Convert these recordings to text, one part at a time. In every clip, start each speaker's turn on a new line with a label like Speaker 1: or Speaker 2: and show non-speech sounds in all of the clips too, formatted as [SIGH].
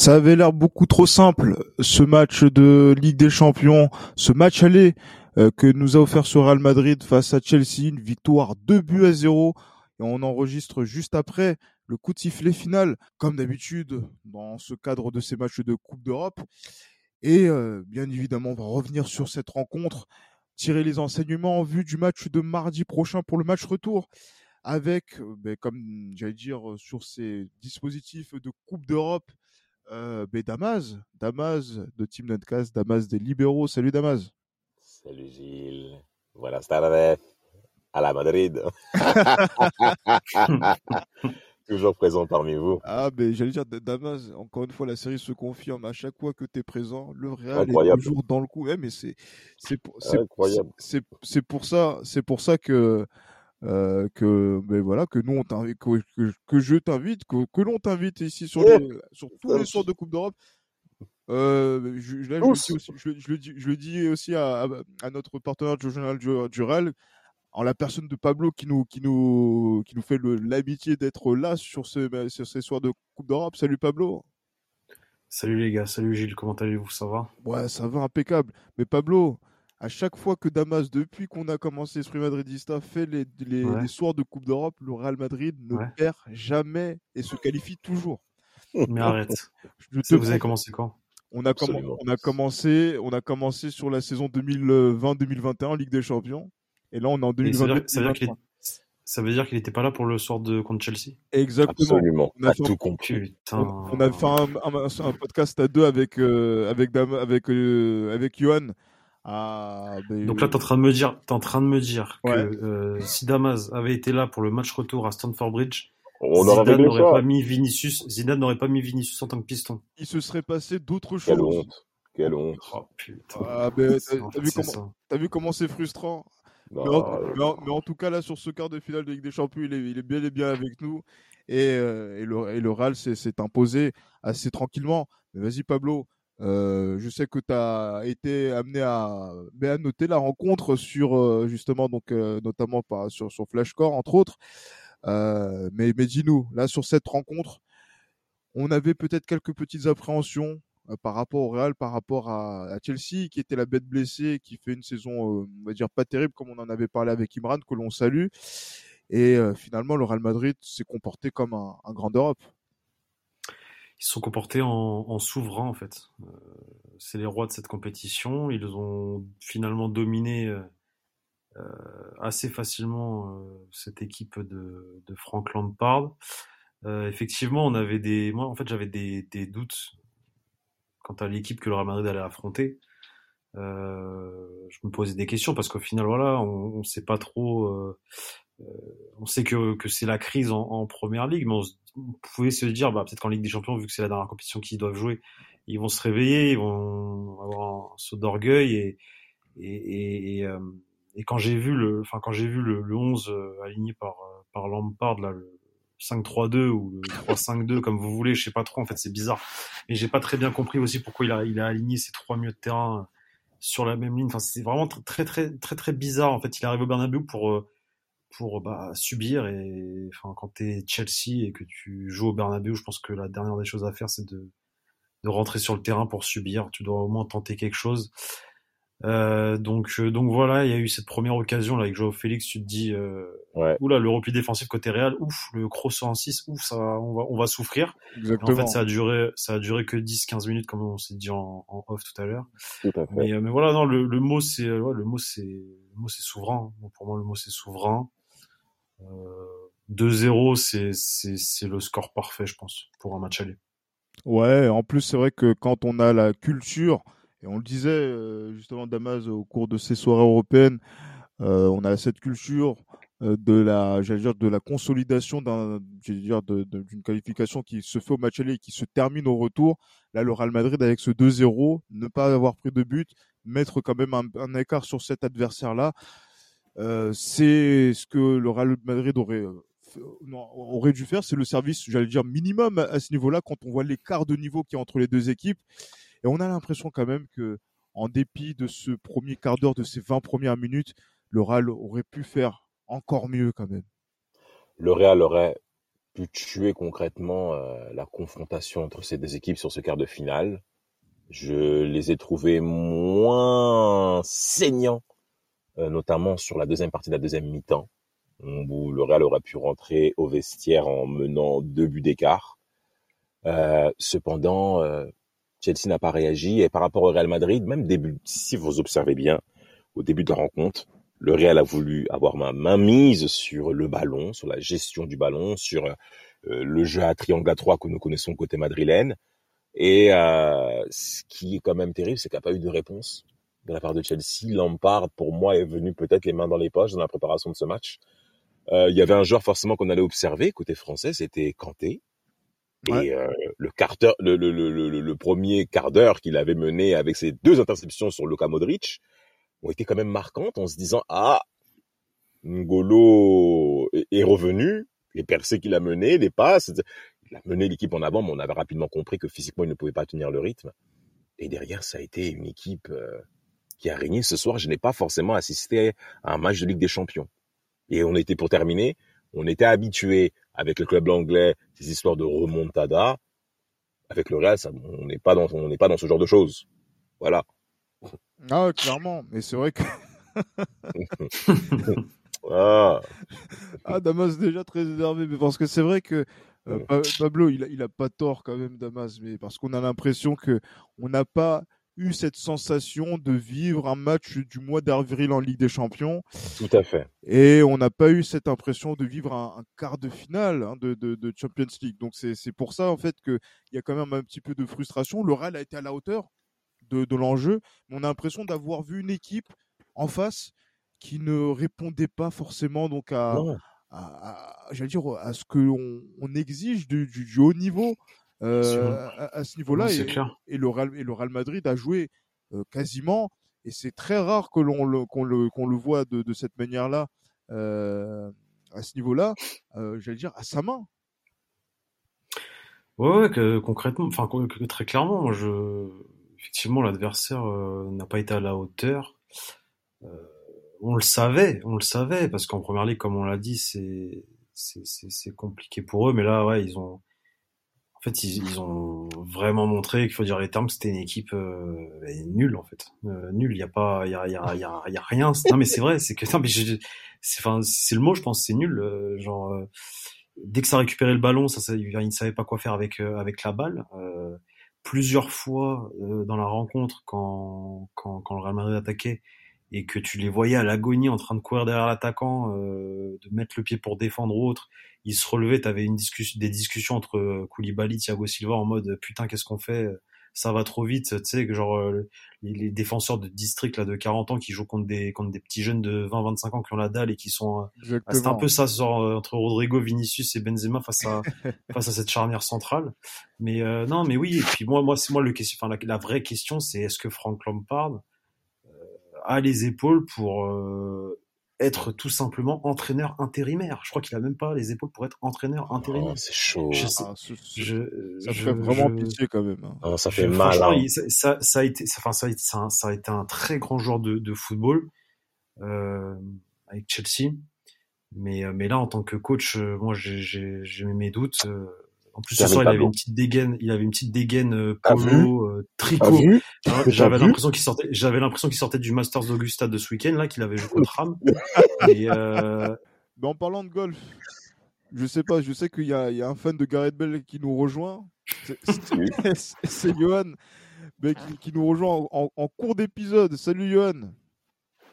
Speaker 1: Ça avait l'air beaucoup trop simple, ce match de Ligue des Champions, ce match aller euh, que nous a offert ce Real Madrid face à Chelsea, une victoire 2 buts à 0. Et on enregistre juste après le coup de sifflet final, comme d'habitude dans ce cadre de ces matchs de Coupe d'Europe. Et euh, bien évidemment, on va revenir sur cette rencontre, tirer les enseignements en vue du match de mardi prochain pour le match retour avec, euh, ben, comme j'allais dire, sur ces dispositifs de Coupe d'Europe, euh, ben, Damas, Damas de Team Netcast, Damas des libéraux. Salut Damas.
Speaker 2: Salut Gilles. Buenas tardes. À la Madrid. [LAUGHS] Toujours présent parmi vous.
Speaker 1: Ah, ben j'allais dire, Damas, encore une fois, la série se confirme à chaque fois que tu es présent. Le Real est toujours dans le coup. Ouais, mais c'est c'est pour, c'est pour ça, c'est pour ça que euh, que ben voilà que nous on t'invite que, que, je t'invite que, que l'on t'invite ici sur, les, sur tous les sorts de Coupe d'Europe. Euh, je, je, le dis, je, le dis, aussi à, à, notre partenaire régional Dural en la personne de Pablo qui nous qui nous qui nous fait l'amitié d'être là sur, ce, ben, sur ces soirs de Coupe d'Europe. Salut Pablo.
Speaker 3: Salut les gars. Salut Gilles. Comment allez-vous? Ça va?
Speaker 1: Ouais ça va impeccable. Mais Pablo à chaque fois que Damas, depuis qu'on a commencé Esprit Madridista, fait les, les, soirs de Coupe d'Europe, le Real Madrid ne perd jamais et se qualifie toujours.
Speaker 3: Mais arrête. [LAUGHS] vous avez commencé quand?
Speaker 1: On a, on a, commencé, on a commencé sur la saison 2020-2021 Ligue des Champions. Et là, on est en 2022.
Speaker 3: Ça veut dire qu'il n'était pas là pour le soir de contre Chelsea?
Speaker 1: Exactement.
Speaker 2: Absolument.
Speaker 1: On a
Speaker 2: tout compris.
Speaker 1: On, a fait un, podcast à deux avec, euh, avec, avec, euh, avec Johan
Speaker 3: ah, ben Donc là, tu es en train de me dire, es en train de me dire que euh, si Damas avait été là pour le match retour à Stamford Bridge, on Zidane n'aurait pas mis Vinicius, Zidane n'aurait pas mis Vinicius en tant que piston.
Speaker 1: Il se serait passé d'autres choses.
Speaker 2: Quelle honte. Quelle honte.
Speaker 1: Oh, putain. Ah, ben, t'as vu, comment... vu comment c'est frustrant mais, en... tout cas, là, sur ce quart de finale de Ligue des Champions, il est, il est bien et bien avec nous. Et, euh, et, le, et le RAL s'est imposé assez tranquillement. Mais vas-y, Pablo, euh, je sais que tu as été amené à, à, noter la rencontre sur euh, justement donc euh, notamment par, sur sur Flashcore entre autres. mais mais dis-nous là sur cette rencontre, on avait peut-être quelques petites appréhensions par rapport au Real, par rapport à, Chelsea qui était la bête blessée, qui fait une saison on va dire pas terrible comme on en avait parlé avec Imran que l'on salue. Et finalement le Real Madrid s'est comporté comme un, un grand d'Europe
Speaker 3: ils se sont comportés en, en en fait. Euh, c'est les rois de cette compétition. Ils ont finalement dominé euh, euh assez facilement euh, cette équipe de, de Frank Lampard. effectivement, on avait des, moi en fait j'avais des, des doutes quant à l'équipe que le Real Madrid allait affronter. Euh, je me posais des questions parce qu'au final, voilà, on, on sait pas trop. Euh, on sait que, que c'est la crise en, en, première ligue, mais on, pouvez se dire, bah, peut-être qu'en Ligue des Champions, vu que c'est la dernière compétition qu'ils doivent jouer, ils vont se réveiller, ils vont avoir un saut d'orgueil et, et, euh, quand j'ai vu le, enfin, quand j'ai vu le, le 11 euh, aligné par, par Lampard, là, le 5-3-2 ou le 3-5-2, comme vous voulez, je sais pas trop, en fait, c'est bizarre. Et j'ai pas très bien compris aussi pourquoi il a, il a aligné ces trois milieux de terrain sur la même ligne. Enfin, c'est vraiment très, très, très, très, bizarre. En fait, il arrive au Bernabeu pour, pour bah, subir. Et enfin, quand tu es Chelsea et que tu joues au Bernabeu, je pense que la dernière des choses à faire, c'est de, de rentrer sur le terrain pour subir. Tu dois au moins tenter quelque chose. Euh, donc, euh, donc voilà, il y a eu cette première occasion là avec Joao Félix. Tu te dis, euh, ouais. oula, le repli défensif côté Real, ouf, le cross en 6, ouf, ça, on va, on va souffrir. En fait, ça a duré, ça a duré que 10-15 minutes comme on s'est dit en, en, off tout à l'heure. Mais, euh, mais voilà, non, le, le mot c'est, ouais, le mot c'est, le mot c'est souverain. pour moi, le mot c'est souverain. 2-0, c'est, c'est, le score parfait, je pense, pour un match aller.
Speaker 1: Ouais, en plus, c'est vrai que quand on a la culture, et on le disait euh, justement, Damas, au cours de ces soirées européennes, euh, on a cette culture de la, dire, de la consolidation d'une qualification qui se fait au match aller et qui se termine au retour. Là, le Real Madrid avec ce 2-0, ne pas avoir pris de but, mettre quand même un, écart sur cet adversaire-là, euh, c'est ce que le Real Madrid aurait aurait dû faire, c'est le service, j'allais dire minimum à ce niveau-là quand on voit l'écart de niveau qui est entre les deux équipes. Et on a l'impression quand même que, en dépit de ce premier quart d'heure, de ces 20 premières minutes, le Real aurait pu faire encore mieux quand même.
Speaker 2: Le Real aurait pu tuer concrètement euh, la confrontation entre ces deux équipes sur ce quart de finale. Je les ai trouvés moins saignants, euh, notamment sur la deuxième partie de la deuxième mi-temps, où le Real aurait pu rentrer au vestiaire en menant deux buts d'écart. Euh, cependant, Chelsea n'a pas réagi et par rapport au Real Madrid, même début, si vous observez bien, au début de la rencontre, le Real a voulu avoir ma main mise sur le ballon, sur la gestion du ballon, sur euh, le jeu à triangle à trois que nous connaissons côté madrilène. Et euh, ce qui est quand même terrible, c'est qu'il n'y a pas eu de réponse de la part de Chelsea. Lampard, pour moi, est venu peut-être les mains dans les poches dans la préparation de ce match. Euh, il y avait un joueur forcément qu'on allait observer côté français, c'était Kanté. Et euh, le, quart le, le, le, le, premier quart d'heure qu'il avait mené avec ses deux interceptions sur Luka Modric, ont été quand même marquantes en se disant ah Ngolo est revenu, les percées qu'il a menées, les passes, il a mené l'équipe en avant, mais on avait rapidement compris que physiquement il ne pouvait pas tenir le rythme. Et derrière, ça a été une équipe euh, qui a régné ce soir. Je n'ai pas forcément assisté à un match de Ligue des Champions. Et on était pour terminer, on était habitué avec le club anglais ces histoires de remontada. Avec le Real, on n'est pas dans on n'est pas dans ce genre de choses. Voilà.
Speaker 1: Ah, clairement. Mais c'est vrai que. [LAUGHS]
Speaker 2: ah.
Speaker 1: ah, Damas déjà très énervé, mais parce que c'est vrai que euh, Pablo, il a, il a pas tort quand même, Damas, mais parce qu'on a l'impression que on n'a pas eu cette sensation de vivre un match du mois d'avril en Ligue des Champions.
Speaker 2: Tout à fait.
Speaker 1: Et on n'a pas eu cette impression de vivre un, quart de finale hein, de, de, de, Champions League. Donc c'est pour ça en fait qu'il y a quand même un petit peu de frustration. Le Real a été à la hauteur de, l'enjeu, mais on a l'impression d'avoir vu une équipe en face qui ne répondait pas forcément donc à, j'allais dire à ce que on, exige du, haut niveau euh, à, ce niveau-là et, et, le Real, et le Real Madrid a joué euh, quasiment et c'est très rare que l'on le qu'on le qu'on le voit de, de cette manière-là euh, à ce niveau-là j'allais dire à sa main
Speaker 3: ouais, que, concrètement enfin très clairement moi je effectivement, l'adversaire n'a pas été à la hauteur. On le savait, on le savait, parce qu'en première ligue, comme on l'a dit, c'est c'est compliqué pour eux, mais là, ouais, ils ont, en fait, ils, ont vraiment montré qu'il faut dire les termes, c'était une équipe euh, nulle en fait, euh, nulle. Il y a pas, il y a, y a, y a, y a rien. Non mais c'est vrai, c'est que [LAUGHS] non mais c'est, enfin, c'est le mot, je pense, c'est nul. genre, dès que ça récupérait le ballon, ça, ça, ils ne savaient pas quoi faire avec avec la balle plusieurs fois euh, dans la rencontre quand, quand, quand, le Real Madrid attaquait et que tu les voyais à l'agonie en train de courir derrière l'attaquant, euh, de mettre le pied pour défendre ou autre, ils se relevaient, tu avais une discussion, des discussions entre euh, Koulibaly, Thiago Silva en mode putain qu'est-ce qu'on fait ça va trop vite, tu sais, que genre euh, les, défenseurs de district là de 40 ans qui jouent contre des contre des petits jeunes de 20-25 ans qui ont la dalle et qui sont euh, bah, c'est un peu ça genre, euh, entre Rodrigo, Vinicius et Benzema face à [LAUGHS] face à cette charnière centrale. Mais non, mais oui, et puis moi moi c'est moi le question enfin la, vraie question c'est est-ce que Frank Lampard a les épaules pour être tout simplement entraîneur intérimaire. Je crois qu'il a même pas les épaules pour être entraîneur intérimaire.
Speaker 2: Oh, c'est chaud.
Speaker 1: Je ah, ça fait vraiment pitié quand même. Hein.
Speaker 2: Ah, ça fait mal. Hein.
Speaker 3: Ça, ça, a été, enfin ça a été, ça, a été un très grand joueur de, de football euh, avec Chelsea. Mais, euh, mais là, en tant que coach, euh, moi, j'ai mes doutes. Euh, en plus, ce soir, il avait une petite dégaine, il avait une petite dégaine euh, polo, euh, tricot. J'avais l'impression qu'il sortait, j'avais l'impression qu'il sortait du Masters d'Augusta de ce week-end là, qu'il avait joué contre Ram. Et euh... [LAUGHS]
Speaker 1: Mais en parlant de golf, je sais pas, je sais qu'il y, y a, un fan de Gareth Bell qui nous rejoint. [LAUGHS] C'est Johan, mais qui, qui, nous rejoint en, en cours d'épisode. Salut Johan.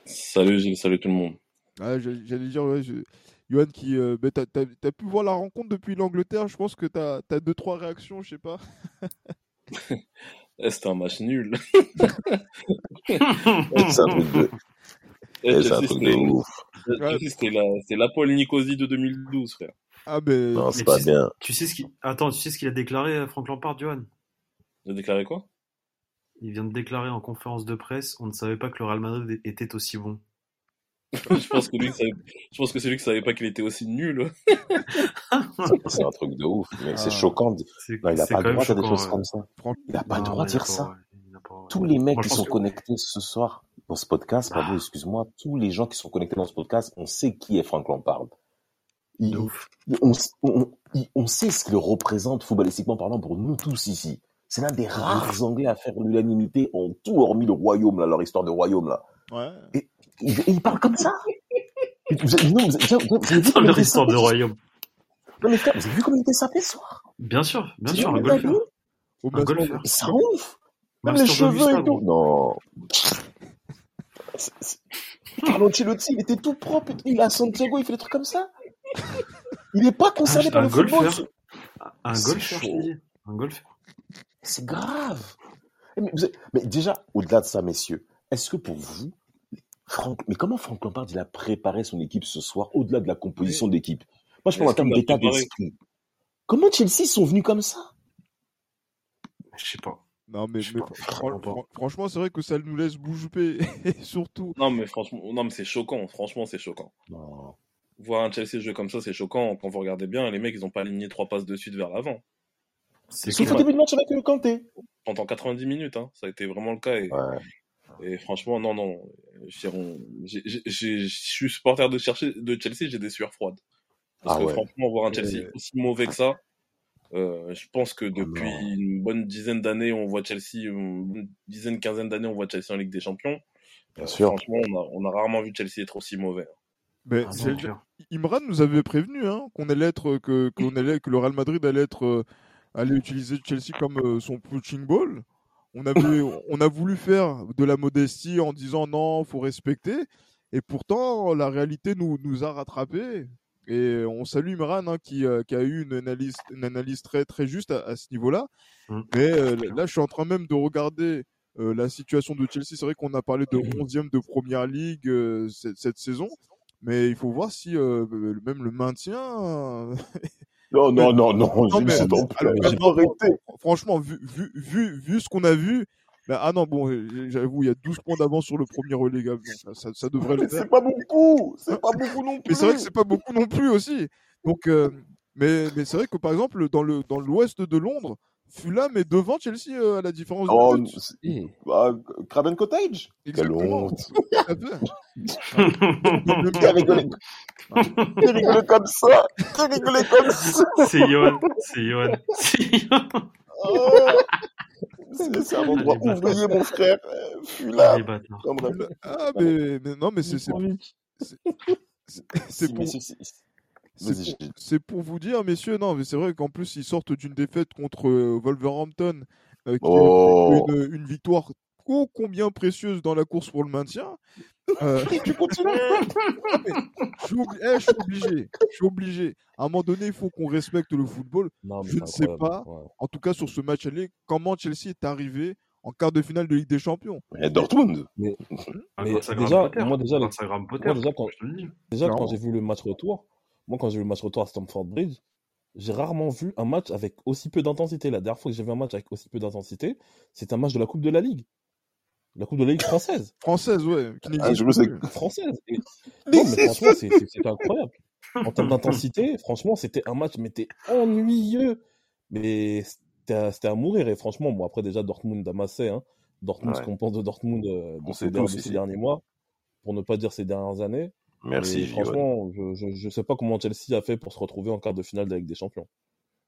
Speaker 4: Salut Gilles, salut tout le monde.
Speaker 1: Ah, J'allais dire, ouais, je... Johan, qui, euh, bah, t'as, as, pu voir la rencontre depuis l'Angleterre. Je pense que tu as, deux, trois réactions, je sais pas.
Speaker 4: C'était un match nul. [LAUGHS]
Speaker 2: Eh, c'est un truc de ouf.
Speaker 4: C'était l'Apple Nicosie de 2012, frère.
Speaker 1: Ah ben.
Speaker 2: Non, c'est pas
Speaker 3: tu
Speaker 2: bien.
Speaker 3: Sais, tu sais ce qu'il. Attends, tu sais ce qu'il a déclaré, euh, Franck Lampard, Johan?
Speaker 4: Il a déclaré quoi?
Speaker 3: Il vient de déclarer en conférence de presse on ne savait pas que le Real Madrid était aussi bon. [LAUGHS]
Speaker 4: je pense que lui, savait... je pense que c'est lui qui savait pas qu'il était aussi nul. [LAUGHS]
Speaker 2: c'est un truc de ouf, mais ah. c'est choquant. Non, il a pas le droit de dire des choses ouais. comme ça. Il a pas le droit de dire ça. Tous les mecs qui sont que... connectés ce soir dans ce podcast, pardon, excuse-moi, tous les gens qui sont connectés dans ce podcast, on sait qui est Franck Lampard. Il, on, on, on, sait ce qu'il représente footballistiquement parlant pour nous tous ici. C'est l'un des rares Anglais à faire l'unanimité en tout hormis le royaume, là, leur histoire de royaume, là.
Speaker 1: Ouais.
Speaker 2: Et, il parle comme ça. [LAUGHS] Vous avez, non, vous avez, vous avez vu
Speaker 3: leur histoire de royaume.
Speaker 2: Non, mais frère, vous avez vu comment il était sapé ce soir?
Speaker 3: Bien sûr, bien sûr, un golfeur.
Speaker 2: Un golfeur. Ça ouf. Même les cheveux et tout. Non. Carlo Ancelotti, il était tout propre. Il est à Santiago, il fait des trucs comme ça. Il n'est pas concerné
Speaker 3: un,
Speaker 2: par le football.
Speaker 3: Un golfeur, je dis. Un golfeur.
Speaker 2: C'est grave. Avez... mais déjà, au-delà de ça, messieurs, est-ce que pour vous, Franck, mais comment Franck Lampard il a préparé son équipe ce soir, au-delà de la composition d'équipe Moi, je parle en termes d'état d'esprit. Comment Chelsea sont venus comme ça?
Speaker 3: Je sais pas.
Speaker 1: Non, mais, mais fran fran franchement, c'est vrai que ça nous laisse bouger et surtout.
Speaker 4: Non, mais franchement, non, mais c'est choquant. Franchement, c'est choquant.
Speaker 2: Non.
Speaker 4: Voir un Chelsea jouer comme ça, c'est choquant. Quand vous regardez bien, les mecs, ils ont pas aligné trois passes de suite vers l'avant.
Speaker 2: Sauf au début de match avec le Kanté.
Speaker 4: Pendant 90 minutes, hein. ça a été vraiment le cas. Et,
Speaker 2: ouais.
Speaker 4: et franchement, non, non. Je suis supporter de, chercher, de Chelsea, j'ai des sueurs froides. Parce
Speaker 2: ah
Speaker 4: que
Speaker 2: ouais.
Speaker 4: franchement, voir un Chelsea aussi mauvais que ça, euh, je pense que
Speaker 2: Oh
Speaker 4: depuis une bonne dizaine d'années, on voit Chelsea, une dizaine, quinzaine d'années, on voit Chelsea en Ligue des Champions.
Speaker 2: Bien
Speaker 4: Euh,
Speaker 2: sûr.
Speaker 4: franchement, on a, on a rarement vu Chelsea être aussi mauvais.
Speaker 1: Mais
Speaker 3: Ah, non.
Speaker 1: Imran nous avait prévenu hein, qu'on allait être que allait que le Real Madrid allait être euh, allait utiliser Chelsea comme son punching ball. On a voulu faire de la modestie en disant non, faut respecter. Et pourtant, la réalité nous nous a rattrapés. Et on salue Imran hein, qui, euh, qui a eu une analyse une analyse très très juste à, à ce niveau-là.
Speaker 3: Mm.
Speaker 1: Mais euh, là, je suis en train même de regarder euh, la situation de Chelsea. C'est vrai qu'on a parlé de 11e de Première Ligue cette, cette saison. Mais il faut voir si même le maintien. [LAUGHS]
Speaker 2: Non, non, non, non,
Speaker 1: Non, mais- alors, franchement, vu, vu, vu, vu ce qu'on a vu, bah, ah non, bon, euh, j'avoue, il y a 12 points d'avance sur le premier relégable. Ça, ça, ça devrait le faire.
Speaker 2: c'est pas beaucoup. C'est pas beaucoup non plus.
Speaker 1: Mais c'est vrai que c'est pas beaucoup non plus aussi. Donc, euh, mais, mais c'est vrai que par exemple, dans le dans l'ouest de Londres, Fulham est devant Chelsea euh, à la différence
Speaker 2: Oh,
Speaker 1: de
Speaker 2: c'est- bah, Craven Cottage. Quelle honte. [LAUGHS] Qui rigolé comme ça Qui rigolé comme ça
Speaker 3: C'est Johan. C'est Johan. C'est Johan.
Speaker 2: Oh. C'est c'est un endroit ouvrier, mon frère. Euh, Fulham.
Speaker 1: Ah, mais, mais non, mais c'est c'est c'est- c'est
Speaker 2: Si,
Speaker 1: pour
Speaker 2: c'est-
Speaker 1: pour, vous dire, messieurs, non, mais c'est vrai qu'en plus, ils sortent d'une défaite contre euh, Wolverhampton, euh, qui
Speaker 2: Oh.
Speaker 1: est une, une victoire ô combien précieuse dans la course pour le maintien. Euh, [LAUGHS]
Speaker 2: Tu [LAUGHS] continues
Speaker 1: je, suis obli- eh, je suis obligé, je suis obligé. À un moment donné, il faut qu'on respecte le football.
Speaker 5: Non, mais
Speaker 1: Je ne sais pas.
Speaker 5: Ouais.
Speaker 1: En tout cas, sur ce match aller, comment Chelsea est arrivé en quart de finale de Ligue des Champions.
Speaker 2: Mais Dortmund.
Speaker 3: Ah,
Speaker 5: Mais
Speaker 3: grâce à
Speaker 5: déjà,
Speaker 3: Graham Potter.
Speaker 5: moi, déjà,
Speaker 3: Potter,
Speaker 5: moi, déjà, quand, déjà, quand j'ai vu le match retour, moi, quand j'ai vu le match retour à Stamford Bridge, j'ai rarement vu un match avec aussi peu d'intensité. La dernière fois que j'ai vu un match avec aussi peu d'intensité, c'est un match de la Coupe de la Ligue. La Coupe de la Ligue française.
Speaker 1: Française, ouais, qui
Speaker 2: Ah, je me sais.
Speaker 5: Française. Et- [LAUGHS] Non, mais franchement, c'était incroyable. En termes d'intensité, franchement, c'était un match, mais t'es ennuyeux. Mais c'était à, c'était à mourir. Et franchement, bon, après, déjà, Dortmund a massé. Hein. Dortmund,
Speaker 2: Ouais.
Speaker 5: ce qu'on pense de Dortmund euh, de, ces, de ces derniers mois, pour ne pas dire ces dernières années.
Speaker 2: Merci,
Speaker 5: Et franchement, je, je, je sais pas comment Chelsea a fait pour se retrouver en quart de finale Ligue des Champions.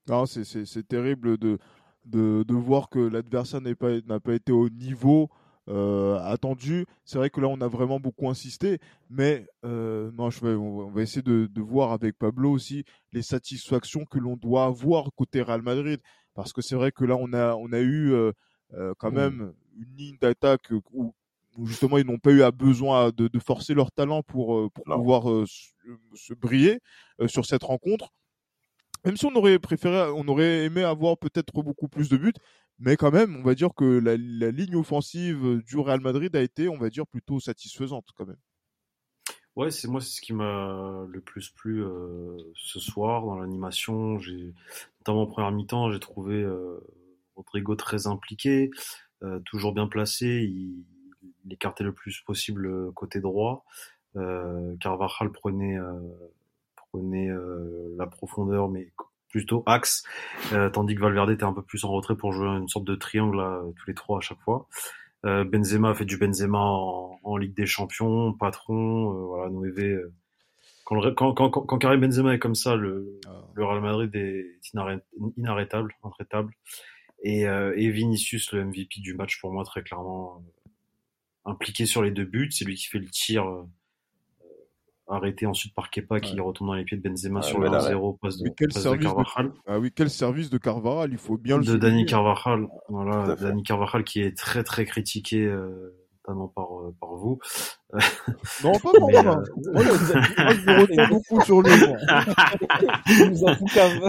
Speaker 1: Non, c'est- c'est c'est terrible de, de, de voir que l'adversaire n'est pas, n'a pas été au niveau euh, attendu. C'est vrai que là, on a vraiment beaucoup insisté, mais euh, non, je vais, on, va, essayer de, de voir avec Pablo aussi les satisfactions que l'on doit avoir côté Real Madrid. Parce que c'est vrai que là, on a, on a eu euh, euh, quand
Speaker 5: Mm.
Speaker 1: même une ligne d'attaque où, où justement ils n'ont pas eu à besoin de, de forcer leur talent pour, euh, pour pouvoir euh, se, se briller euh, sur cette rencontre. Même si on aurait préféré, on aurait aimé avoir peut-être beaucoup plus de buts, mais quand même, on va dire que la, la ligne offensive du Real Madrid a été, on va dire, plutôt satisfaisante quand même.
Speaker 3: Ouais, c'est moi, c'est ce qui m'a le plus plu euh, ce soir dans l'animation. J'ai notamment en première mi-temps, j'ai trouvé euh, Rodrigo très impliqué, euh, toujours bien placé. Il, il, écartait le plus possible côté droit. Carvajal prenait prenait la profondeur, mais plutôt axe, tandis que Valverde était un peu plus en retrait pour jouer une sorte de triangle là, tous les trois à chaque fois. Euh, Benzema a fait du Benzema en, Ligue des Champions, patron, euh, voilà, Noévé. Euh, quand, quand, quand, quand, Karim Benzema est comme ça, le, ah. le Real Madrid est inarrêtable, intraitable. Et, et Vinicius, le MVP du match pour moi, très clairement impliqué sur les deux buts. C'est lui qui fait le tir arrêté ensuite par Kepa qui retourne dans les pieds de Benzema sur le 0 passe de, quel service de Carvajal.
Speaker 1: Ah oui, quel service de Carvajal, il faut bien le
Speaker 3: De Dani Carvajal, voilà, Dani Carvajal qui est très très critiqué euh, notamment par par vous.
Speaker 1: Non, pas [LAUGHS] moi. Moi, je me retiens [LAUGHS] beaucoup sur lui.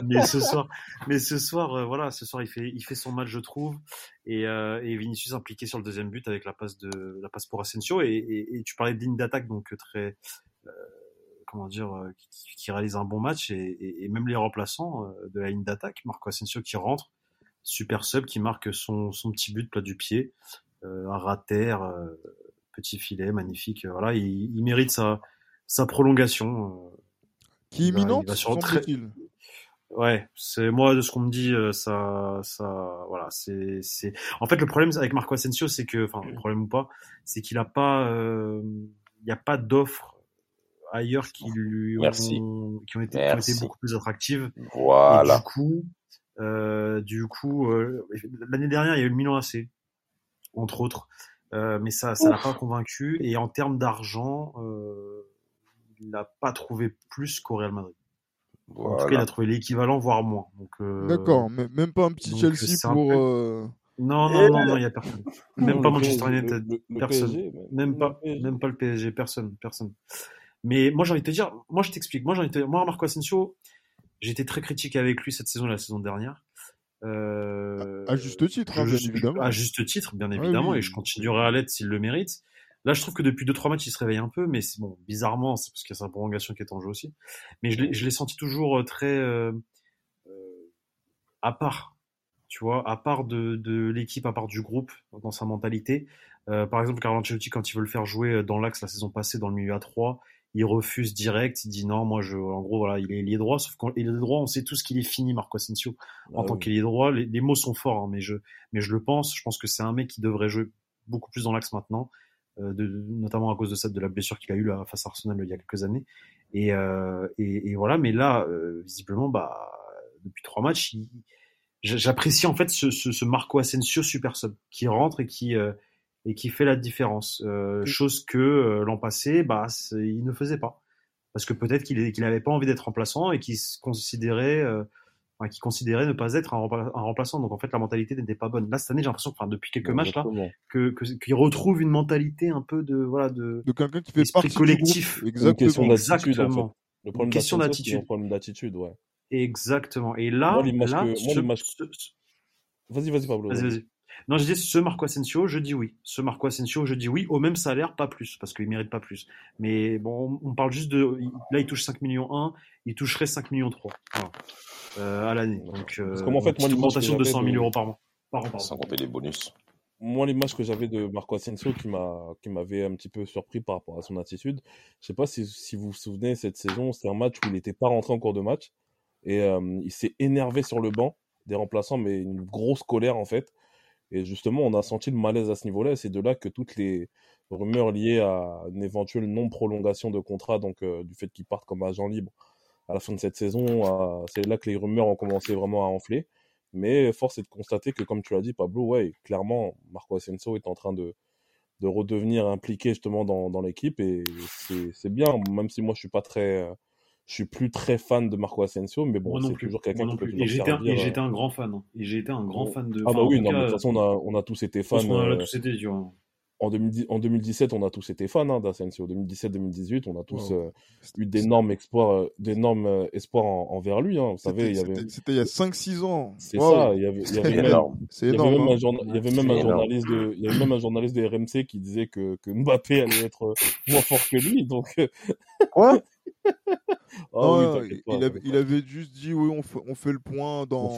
Speaker 3: mais ce soir, mais ce soir, euh, voilà, ce soir il fait il fait son match, je trouve, et, euh, et Vinicius impliqué sur le deuxième but avec la passe de la passe pour Asensio et, et, et tu parlais de ligne d'attaque donc très euh, comment dire, qui, réalise un bon match et, même les remplaçants de la ligne d'attaque, Marco Asensio qui rentre, super sub qui marque son, son petit but plat du pied, un rater, petit filet, magnifique. voilà, il, mérite sa, sa prolongation.
Speaker 1: qui est imminente,
Speaker 3: Ouais, c'est moi de ce qu'on me dit, ça, ça, voilà, c'est, c'est. En fait, le problème avec Marco Asensio, c'est que, enfin, le problème ou pas, c'est qu'il a pas, il n'y a pas d'offre ailleurs qui lui ont, qui ont, été, qui été, beaucoup plus attractives.
Speaker 2: Voilà.
Speaker 3: Et du coup, euh, du coup, euh, l'année dernière, il y a eu le Milan AC, entre autres, euh, mais ça, ça l'a pas convaincu. Et en termes d'argent, euh, il n'a pas trouvé plus qu'au Real Madrid. En tout cas, il a trouvé l'équivalent, voire moins.
Speaker 1: Euh, D'accord, mais même pas un petit Chelsea pour.
Speaker 3: Non, non, non, non, il y a personne. [LAUGHS] Même pas Manchester United, personne. même pas, même pas le PSG, personne, personne. Mais moi, j'ai envie de te dire, moi, je t'explique. Moi, j'ai envie de te dire, moi, Marco Asensio, j'étais très critique avec lui cette saison la saison dernière.
Speaker 1: Euh, à juste titre, hein, bien évidemment.
Speaker 3: À juste titre, bien évidemment, et je continuerai à l'être s'il le mérite. Là, je trouve que depuis deux trois matchs, il se réveille un peu, mais bon, bizarrement, c'est parce qu'il y a sa prolongation qui est en jeu aussi. Mais je l'ai senti toujours euh, très euh, euh, à part, tu vois, à part de, de l'équipe, à part du groupe, dans sa mentalité. Euh, par exemple, Carlo Ancelotti, quand il veut le faire jouer dans l'axe la saison passée, dans le milieu à 3, il refuse direct, il dit non, moi je, en gros voilà, il est lié droit, sauf qu'il est droit, on sait tous qu'il est fini, Marco Asensio, en ah tant qu'il est droit. Les, mots sont forts, hein, mais je, mais je le pense. Je pense que c'est un mec qui devrait jouer beaucoup plus dans l'axe maintenant, euh, de, notamment à cause de ça, de la blessure qu'il a eu là face à Arsenal il y a quelques années. Et, euh, et, et, voilà, mais là, euh, visiblement, bah depuis trois matchs, j'apprécie en fait ce, ce, ce, Marco Asensio super sub qui rentre et qui euh, et qui fait la différence. Euh, chose que euh, l'an passé, bah, il ne faisait pas. Parce que peut-être qu'il n'avait pas envie d'être remplaçant et qu'il considérait, euh, enfin, considérait ne pas être un, remplaçant. Donc en fait, la mentalité n'était pas bonne. Là, cette année, j'ai l'impression, enfin, depuis quelques matchs là, que qu'il retrouve une mentalité un peu de voilà de,
Speaker 1: de quelqu'un qui fait partie
Speaker 3: collectif.
Speaker 1: Exactement.
Speaker 5: Exactement. Le problème question d'attitude. problème d'attitude, ouais.
Speaker 3: Exactement. Et là,
Speaker 5: moi,
Speaker 3: là,
Speaker 5: que, moi, Vas-y, vas-y, Pablo.
Speaker 3: Vas-y, vas-y. Non, je dis ce Marco Asensio, je dis oui. Ce Marco Asensio, je dis oui, au même salaire, pas plus, parce qu'il mérite pas plus. Mais bon, on parle juste de. Là, il touche 5 millions 1, il toucherait 5 millions 3 euh, à l'année. Donc, euh,
Speaker 5: parce en fait, moi,
Speaker 3: augmentation de 100 000 euros par mois.
Speaker 2: Par an, Sans compter les bonus.
Speaker 5: Moi, l'image que j'avais de Marco Asensio qui m'a qui m'avait un petit peu surpris par rapport à son attitude, je sais pas si, si vous vous souvenez, cette saison, c'était un match où il n'était pas rentré en cours de match et euh, il s'est énervé sur le banc des remplaçants, mais une grosse colère en fait. Et justement, on a senti le malaise à ce niveau-là. C'est de là que toutes les rumeurs liées à une éventuelle non-prolongation de contrat, donc euh, du fait qu'il parte comme agent libre à la fin de cette saison, euh, c'est là que les rumeurs ont commencé vraiment à enfler. Mais force est de constater que, comme tu l'as dit, Pablo, ouais, clairement, Marco Asensio est en train de, de redevenir impliqué justement dans, dans l'équipe et c'est bien, même si moi je suis pas très euh, je suis plus très fan de Marco Asensio, mais bon, c'est toujours quelqu'un qui peut toujours
Speaker 3: et j'étais un, et j'étais un grand fan. Hein. Et j'ai été un grand fan de.
Speaker 5: Ah bah oui, non, mais de toute façon, on a, on a tous été fans.
Speaker 3: On a euh... tous été, tu vois.
Speaker 5: en, 2017, on a tous été fans hein, d'Asensio. 2017-2018, on a tous euh, eu d'énormes espoirs, euh, d'énormes euh, espoirs envers lui. Hein. Vous savez, il y avait.
Speaker 1: C'était il y a 5-6 ans.
Speaker 5: C'est ça. Il y avait, il y avait même, il y avait même, un, il y avait même un journaliste de, il y avait même un journaliste de RMC qui disait que, que Mbappé allait être moins fort que lui. Donc.
Speaker 2: Quoi? [LAUGHS]
Speaker 1: ah oui, il, avait, il, avait, juste dit oui, on fait, on fait le point dans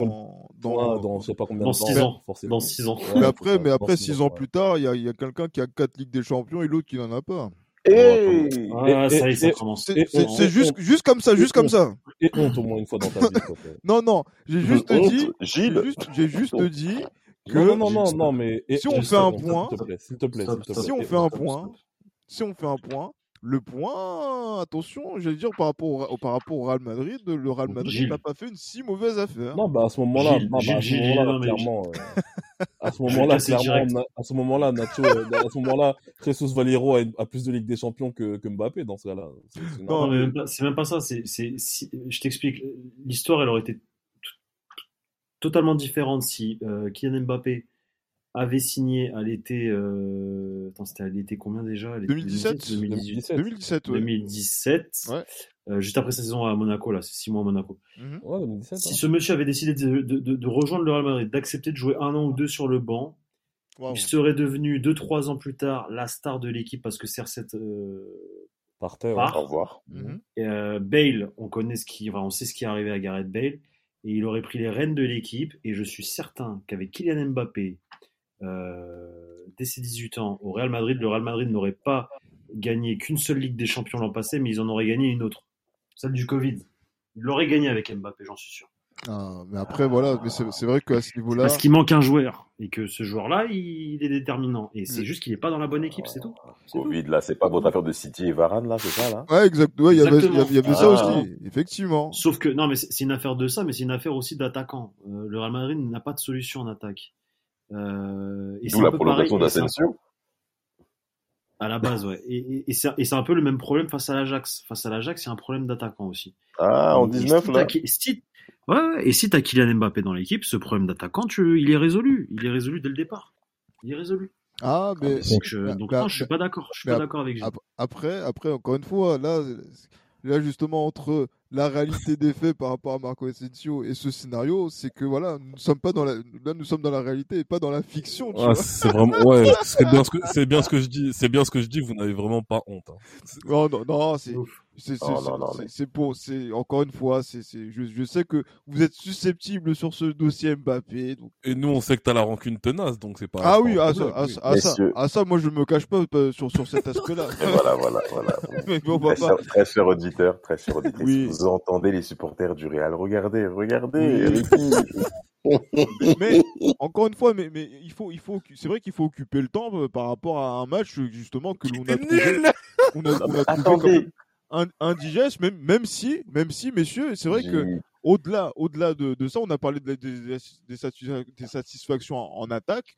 Speaker 5: dans, dans, je sais pas combien
Speaker 3: dans 6 ans, forcément. Dans 6 ans.
Speaker 1: mais après, mais après 6 ans plus tard, il y a, y a quelqu'un qui a 4 Ligues des Champions et l'autre qui n'en a pas.
Speaker 2: Et
Speaker 3: ah.
Speaker 1: C'est juste, juste comme ça, juste comme ça.
Speaker 5: Et honte [LAUGHS] au moins une fois dans ta vie.
Speaker 1: non, non, j'ai [LAUGHS] juste dit, j'ai juste dit que
Speaker 5: non, non, non, non, mais
Speaker 1: si on fait un point,
Speaker 5: s'il te plaît, s'il te plaît,
Speaker 1: si on fait un point, si on fait un point, le point, attention, j'allais dire par rapport au, par rapport au Real Madrid, le Real Madrid n'a pas fait une si mauvaise affaire.
Speaker 5: Non, bah à ce moment-là, bah, à ce moment-là, clairement, euh, à ce [LAUGHS] moment-là, clairement, à ce moment-là, Nacho, euh, à ce moment-là, Jesus Valero a, plus de Ligue des Champions que, que Mbappé dans ce cas-là.
Speaker 3: Non, c'est même pas ça. C'est, c'est, je t'explique. L'histoire, elle aurait été totalement différente si euh, Kylian Mbappé avait signé à l'été. Euh... Attends, c'était à l'été combien déjà?
Speaker 1: 2017 2017. 2017,
Speaker 3: ouais. 2017
Speaker 1: ouais.
Speaker 3: Euh, juste après sa saison à Monaco, là, c'est six mois à Monaco.
Speaker 5: Ouais, 2017,
Speaker 3: si hein. ce monsieur avait décidé de, de, de, de, rejoindre le Real Madrid, d'accepter de jouer un an ou deux sur le banc, wow. il serait devenu deux, trois ans plus tard la star de l'équipe parce que CR7 euh,
Speaker 5: partait.
Speaker 3: Part.
Speaker 2: Au revoir.
Speaker 3: Mmh. Et, euh, Bale, on connaît ce qui, enfin, on sait ce qui est arrivé à Gareth Bale, et il aurait pris les rênes de l'équipe. Et je suis certain qu'avec Kylian Mbappé, euh, dès ses 18 ans au Real Madrid, le Real Madrid n'aurait pas gagné qu'une seule Ligue des Champions l'an passé, mais ils en auraient gagné une autre, celle du Covid. Ils l'auraient gagné avec Mbappé, j'en suis sûr.
Speaker 1: Ah, mais après, voilà, mais c'est vrai qu'à ce niveau-là.
Speaker 3: Parce qu'il manque un joueur et que ce joueur-là, il, est déterminant. Et c'est mm. juste qu'il n'est pas dans la bonne équipe, c'est tout.
Speaker 2: Covid, là, c'est pas votre affaire de City et Varane, là, c'est ça, là?
Speaker 1: Ouais, exact. Ouais, il y avait, y avait ça ah. aussi, effectivement.
Speaker 3: Sauf que, non, mais c'est une affaire de ça, mais c'est une affaire aussi d'attaquant. Euh, le Real Madrid n'a pas de solution en attaque.
Speaker 2: Euh, D'où la prolongation d'Asensio
Speaker 3: à la base, ouais. Et, et, et c'est un peu le même problème face à l'Ajax. Face à l'Ajax, il y a un problème d'attaquant aussi.
Speaker 2: Ah, en 19,
Speaker 3: si
Speaker 2: là
Speaker 3: si, Ouais, et si t'as Kylian Mbappé dans l'équipe, ce problème d'attaquant, il est résolu. Il est résolu dès le départ. Il est résolu.
Speaker 1: Ah, mais.
Speaker 3: Donc, je, donc non, je suis pas d'accord. Je suis pas d'accord avec Gilles.
Speaker 1: Après, après, encore une fois, là, là, justement, entre la réalité des faits par rapport à Marco Asensio et ce scénario, c'est que voilà, nous sommes pas dans la, là nous sommes dans la réalité et pas dans la fiction.
Speaker 5: Ah, c'est vraiment, ouais, [LAUGHS] c'est bien ce que, c'est bien ce que je dis, c'est bien ce que je dis. Vous n'avez vraiment pas honte. Hein.
Speaker 1: Non, non, non, c'est, c'est pour, c'est encore une fois, c'est, je, je sais que vous êtes susceptible sur ce dossier Mbappé. Donc...
Speaker 5: Et nous, on sait que t'as la rancune tenace, donc c'est pas.
Speaker 1: Ah oui, à ça, à, ça, à ça, moi je me cache pas sur sur cet aspect-là. [LAUGHS]
Speaker 2: voilà, voilà, voilà. [LAUGHS]
Speaker 1: Mais bon,
Speaker 2: très,
Speaker 1: pas...
Speaker 2: très cher auditeur, très cher auditeur.
Speaker 1: Oui.
Speaker 2: Vous entendez les supporters du Real Regardez, regardez. [LAUGHS]
Speaker 1: mais encore une fois, mais, mais il faut, il faut, c'est vrai qu'il faut occuper le temps euh, par rapport à un match justement que l'on a trouvé, [LAUGHS] on a, on a trouvé indigeste, même, même si, même si, messieurs, c'est vrai que au-delà, au-delà de, de, ça, on a parlé de, des, des, satisfactions en, en, attaque.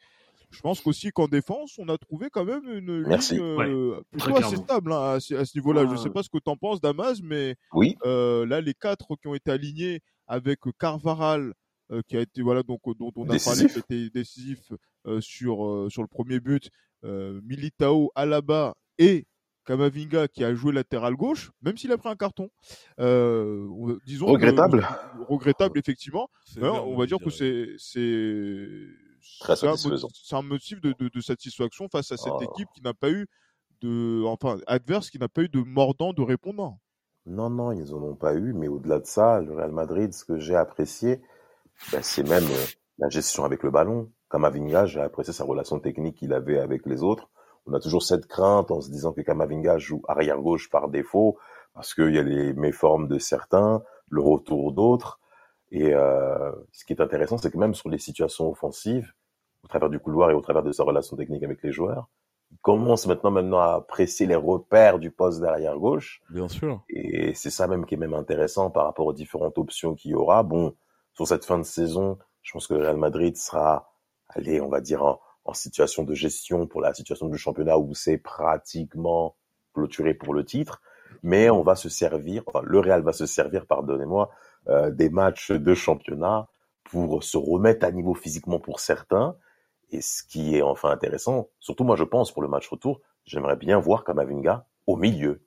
Speaker 1: Je pense qu'aussi qu'en défense, on a trouvé quand même une
Speaker 2: Merci.
Speaker 1: ligne euh, plutôt assez stable hein, à, à, ce niveau-là. Je ne sais pas ce que tu en penses, Damas, mais
Speaker 2: oui.
Speaker 1: euh, là, les quatre qui ont été alignés avec Carvaral, euh, qui a été voilà donc dont on a
Speaker 2: décisif.
Speaker 1: parlé, qui était décisif euh, sur euh, sur le premier but, Militao, Alaba et Kamavinga qui a joué latéral gauche, même s'il a pris un carton. Euh, disons
Speaker 2: regrettable.
Speaker 1: Que, regrettable effectivement. Ben, on va dire que c'est c'est
Speaker 2: c'est
Speaker 1: un, motif de, de, de, satisfaction face à cette oh. équipe qui n'a pas eu de enfin adverse qui n'a pas eu de mordant de répondant.
Speaker 2: Non non ils en ont pas eu, mais au-delà de ça, le Real Madrid, ce que j'ai apprécié, ben, c'est même euh, la gestion avec le ballon. Kamavinga, j'ai apprécié sa relation technique qu'il avait avec les autres on a toujours cette crainte en se disant que Kamavinga joue arrière gauche par défaut parce qu'il y a les méformes de certains, le retour d'autres. Et euh, ce qui est intéressant, c'est que même sur les situations offensives, au travers du couloir et au travers de sa relation technique avec les joueurs, il commence maintenant maintenant à apprécier les repères du poste d'arrière gauche.
Speaker 5: Bien sûr.
Speaker 2: Et c'est ça même qui est même intéressant par rapport aux différentes options qu'il y aura. Bon, sur cette fin de saison, je pense que le Real Madrid sera, allez, on va dire en, en situation de gestion pour la situation du championnat où c'est pratiquement clôturé pour le titre, mais on va se servir, enfin le Real va se servir, pardonnez-moi, euh, des matchs de championnat pour se remettre à niveau physiquement pour certains Et ce qui est enfin intéressant, surtout moi je pense pour le match retour, j'aimerais bien voir Kamavinga au milieu.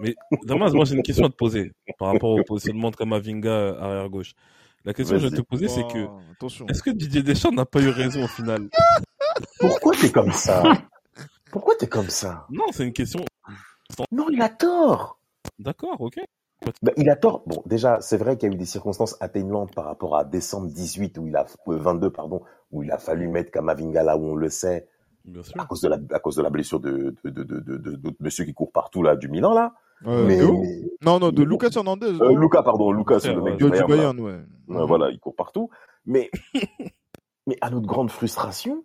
Speaker 5: Mais Damas, moi j'ai une question à te poser par rapport au positionnement de Kamavinga arrière gauche. La question que je vais te poser, c'est que
Speaker 1: Oh, attention.
Speaker 5: est-ce que Didier Deschamps n'a pas eu raison au final?
Speaker 2: Pourquoi t'es comme ça? Pourquoi t'es comme ça?
Speaker 5: Non, c'est une question.
Speaker 2: Non, il a tort.
Speaker 5: D'accord, ok.
Speaker 2: Ben, il a tort. Bon, déjà, c'est vrai qu'il y a eu des circonstances atténuantes par rapport à décembre 18 où il a euh, 22 pardon, où il a fallu mettre Kamavinga là où on le sait
Speaker 5: Bien sûr.
Speaker 2: à cause de la à cause de la blessure de de de de, de, de- de monsieur qui court partout là du Milan là.
Speaker 1: Euh,
Speaker 2: mais
Speaker 1: Théo Non, non, de Lucas Hernandez.
Speaker 2: euh, Luca pardon, Lucas c'est le
Speaker 5: Ouais,
Speaker 2: mec
Speaker 1: du,
Speaker 2: du
Speaker 1: du
Speaker 2: Bayern.
Speaker 1: Bayern, ouais.
Speaker 2: Ouais, voilà, il court partout. Mais [LAUGHS] mais à notre grande frustration,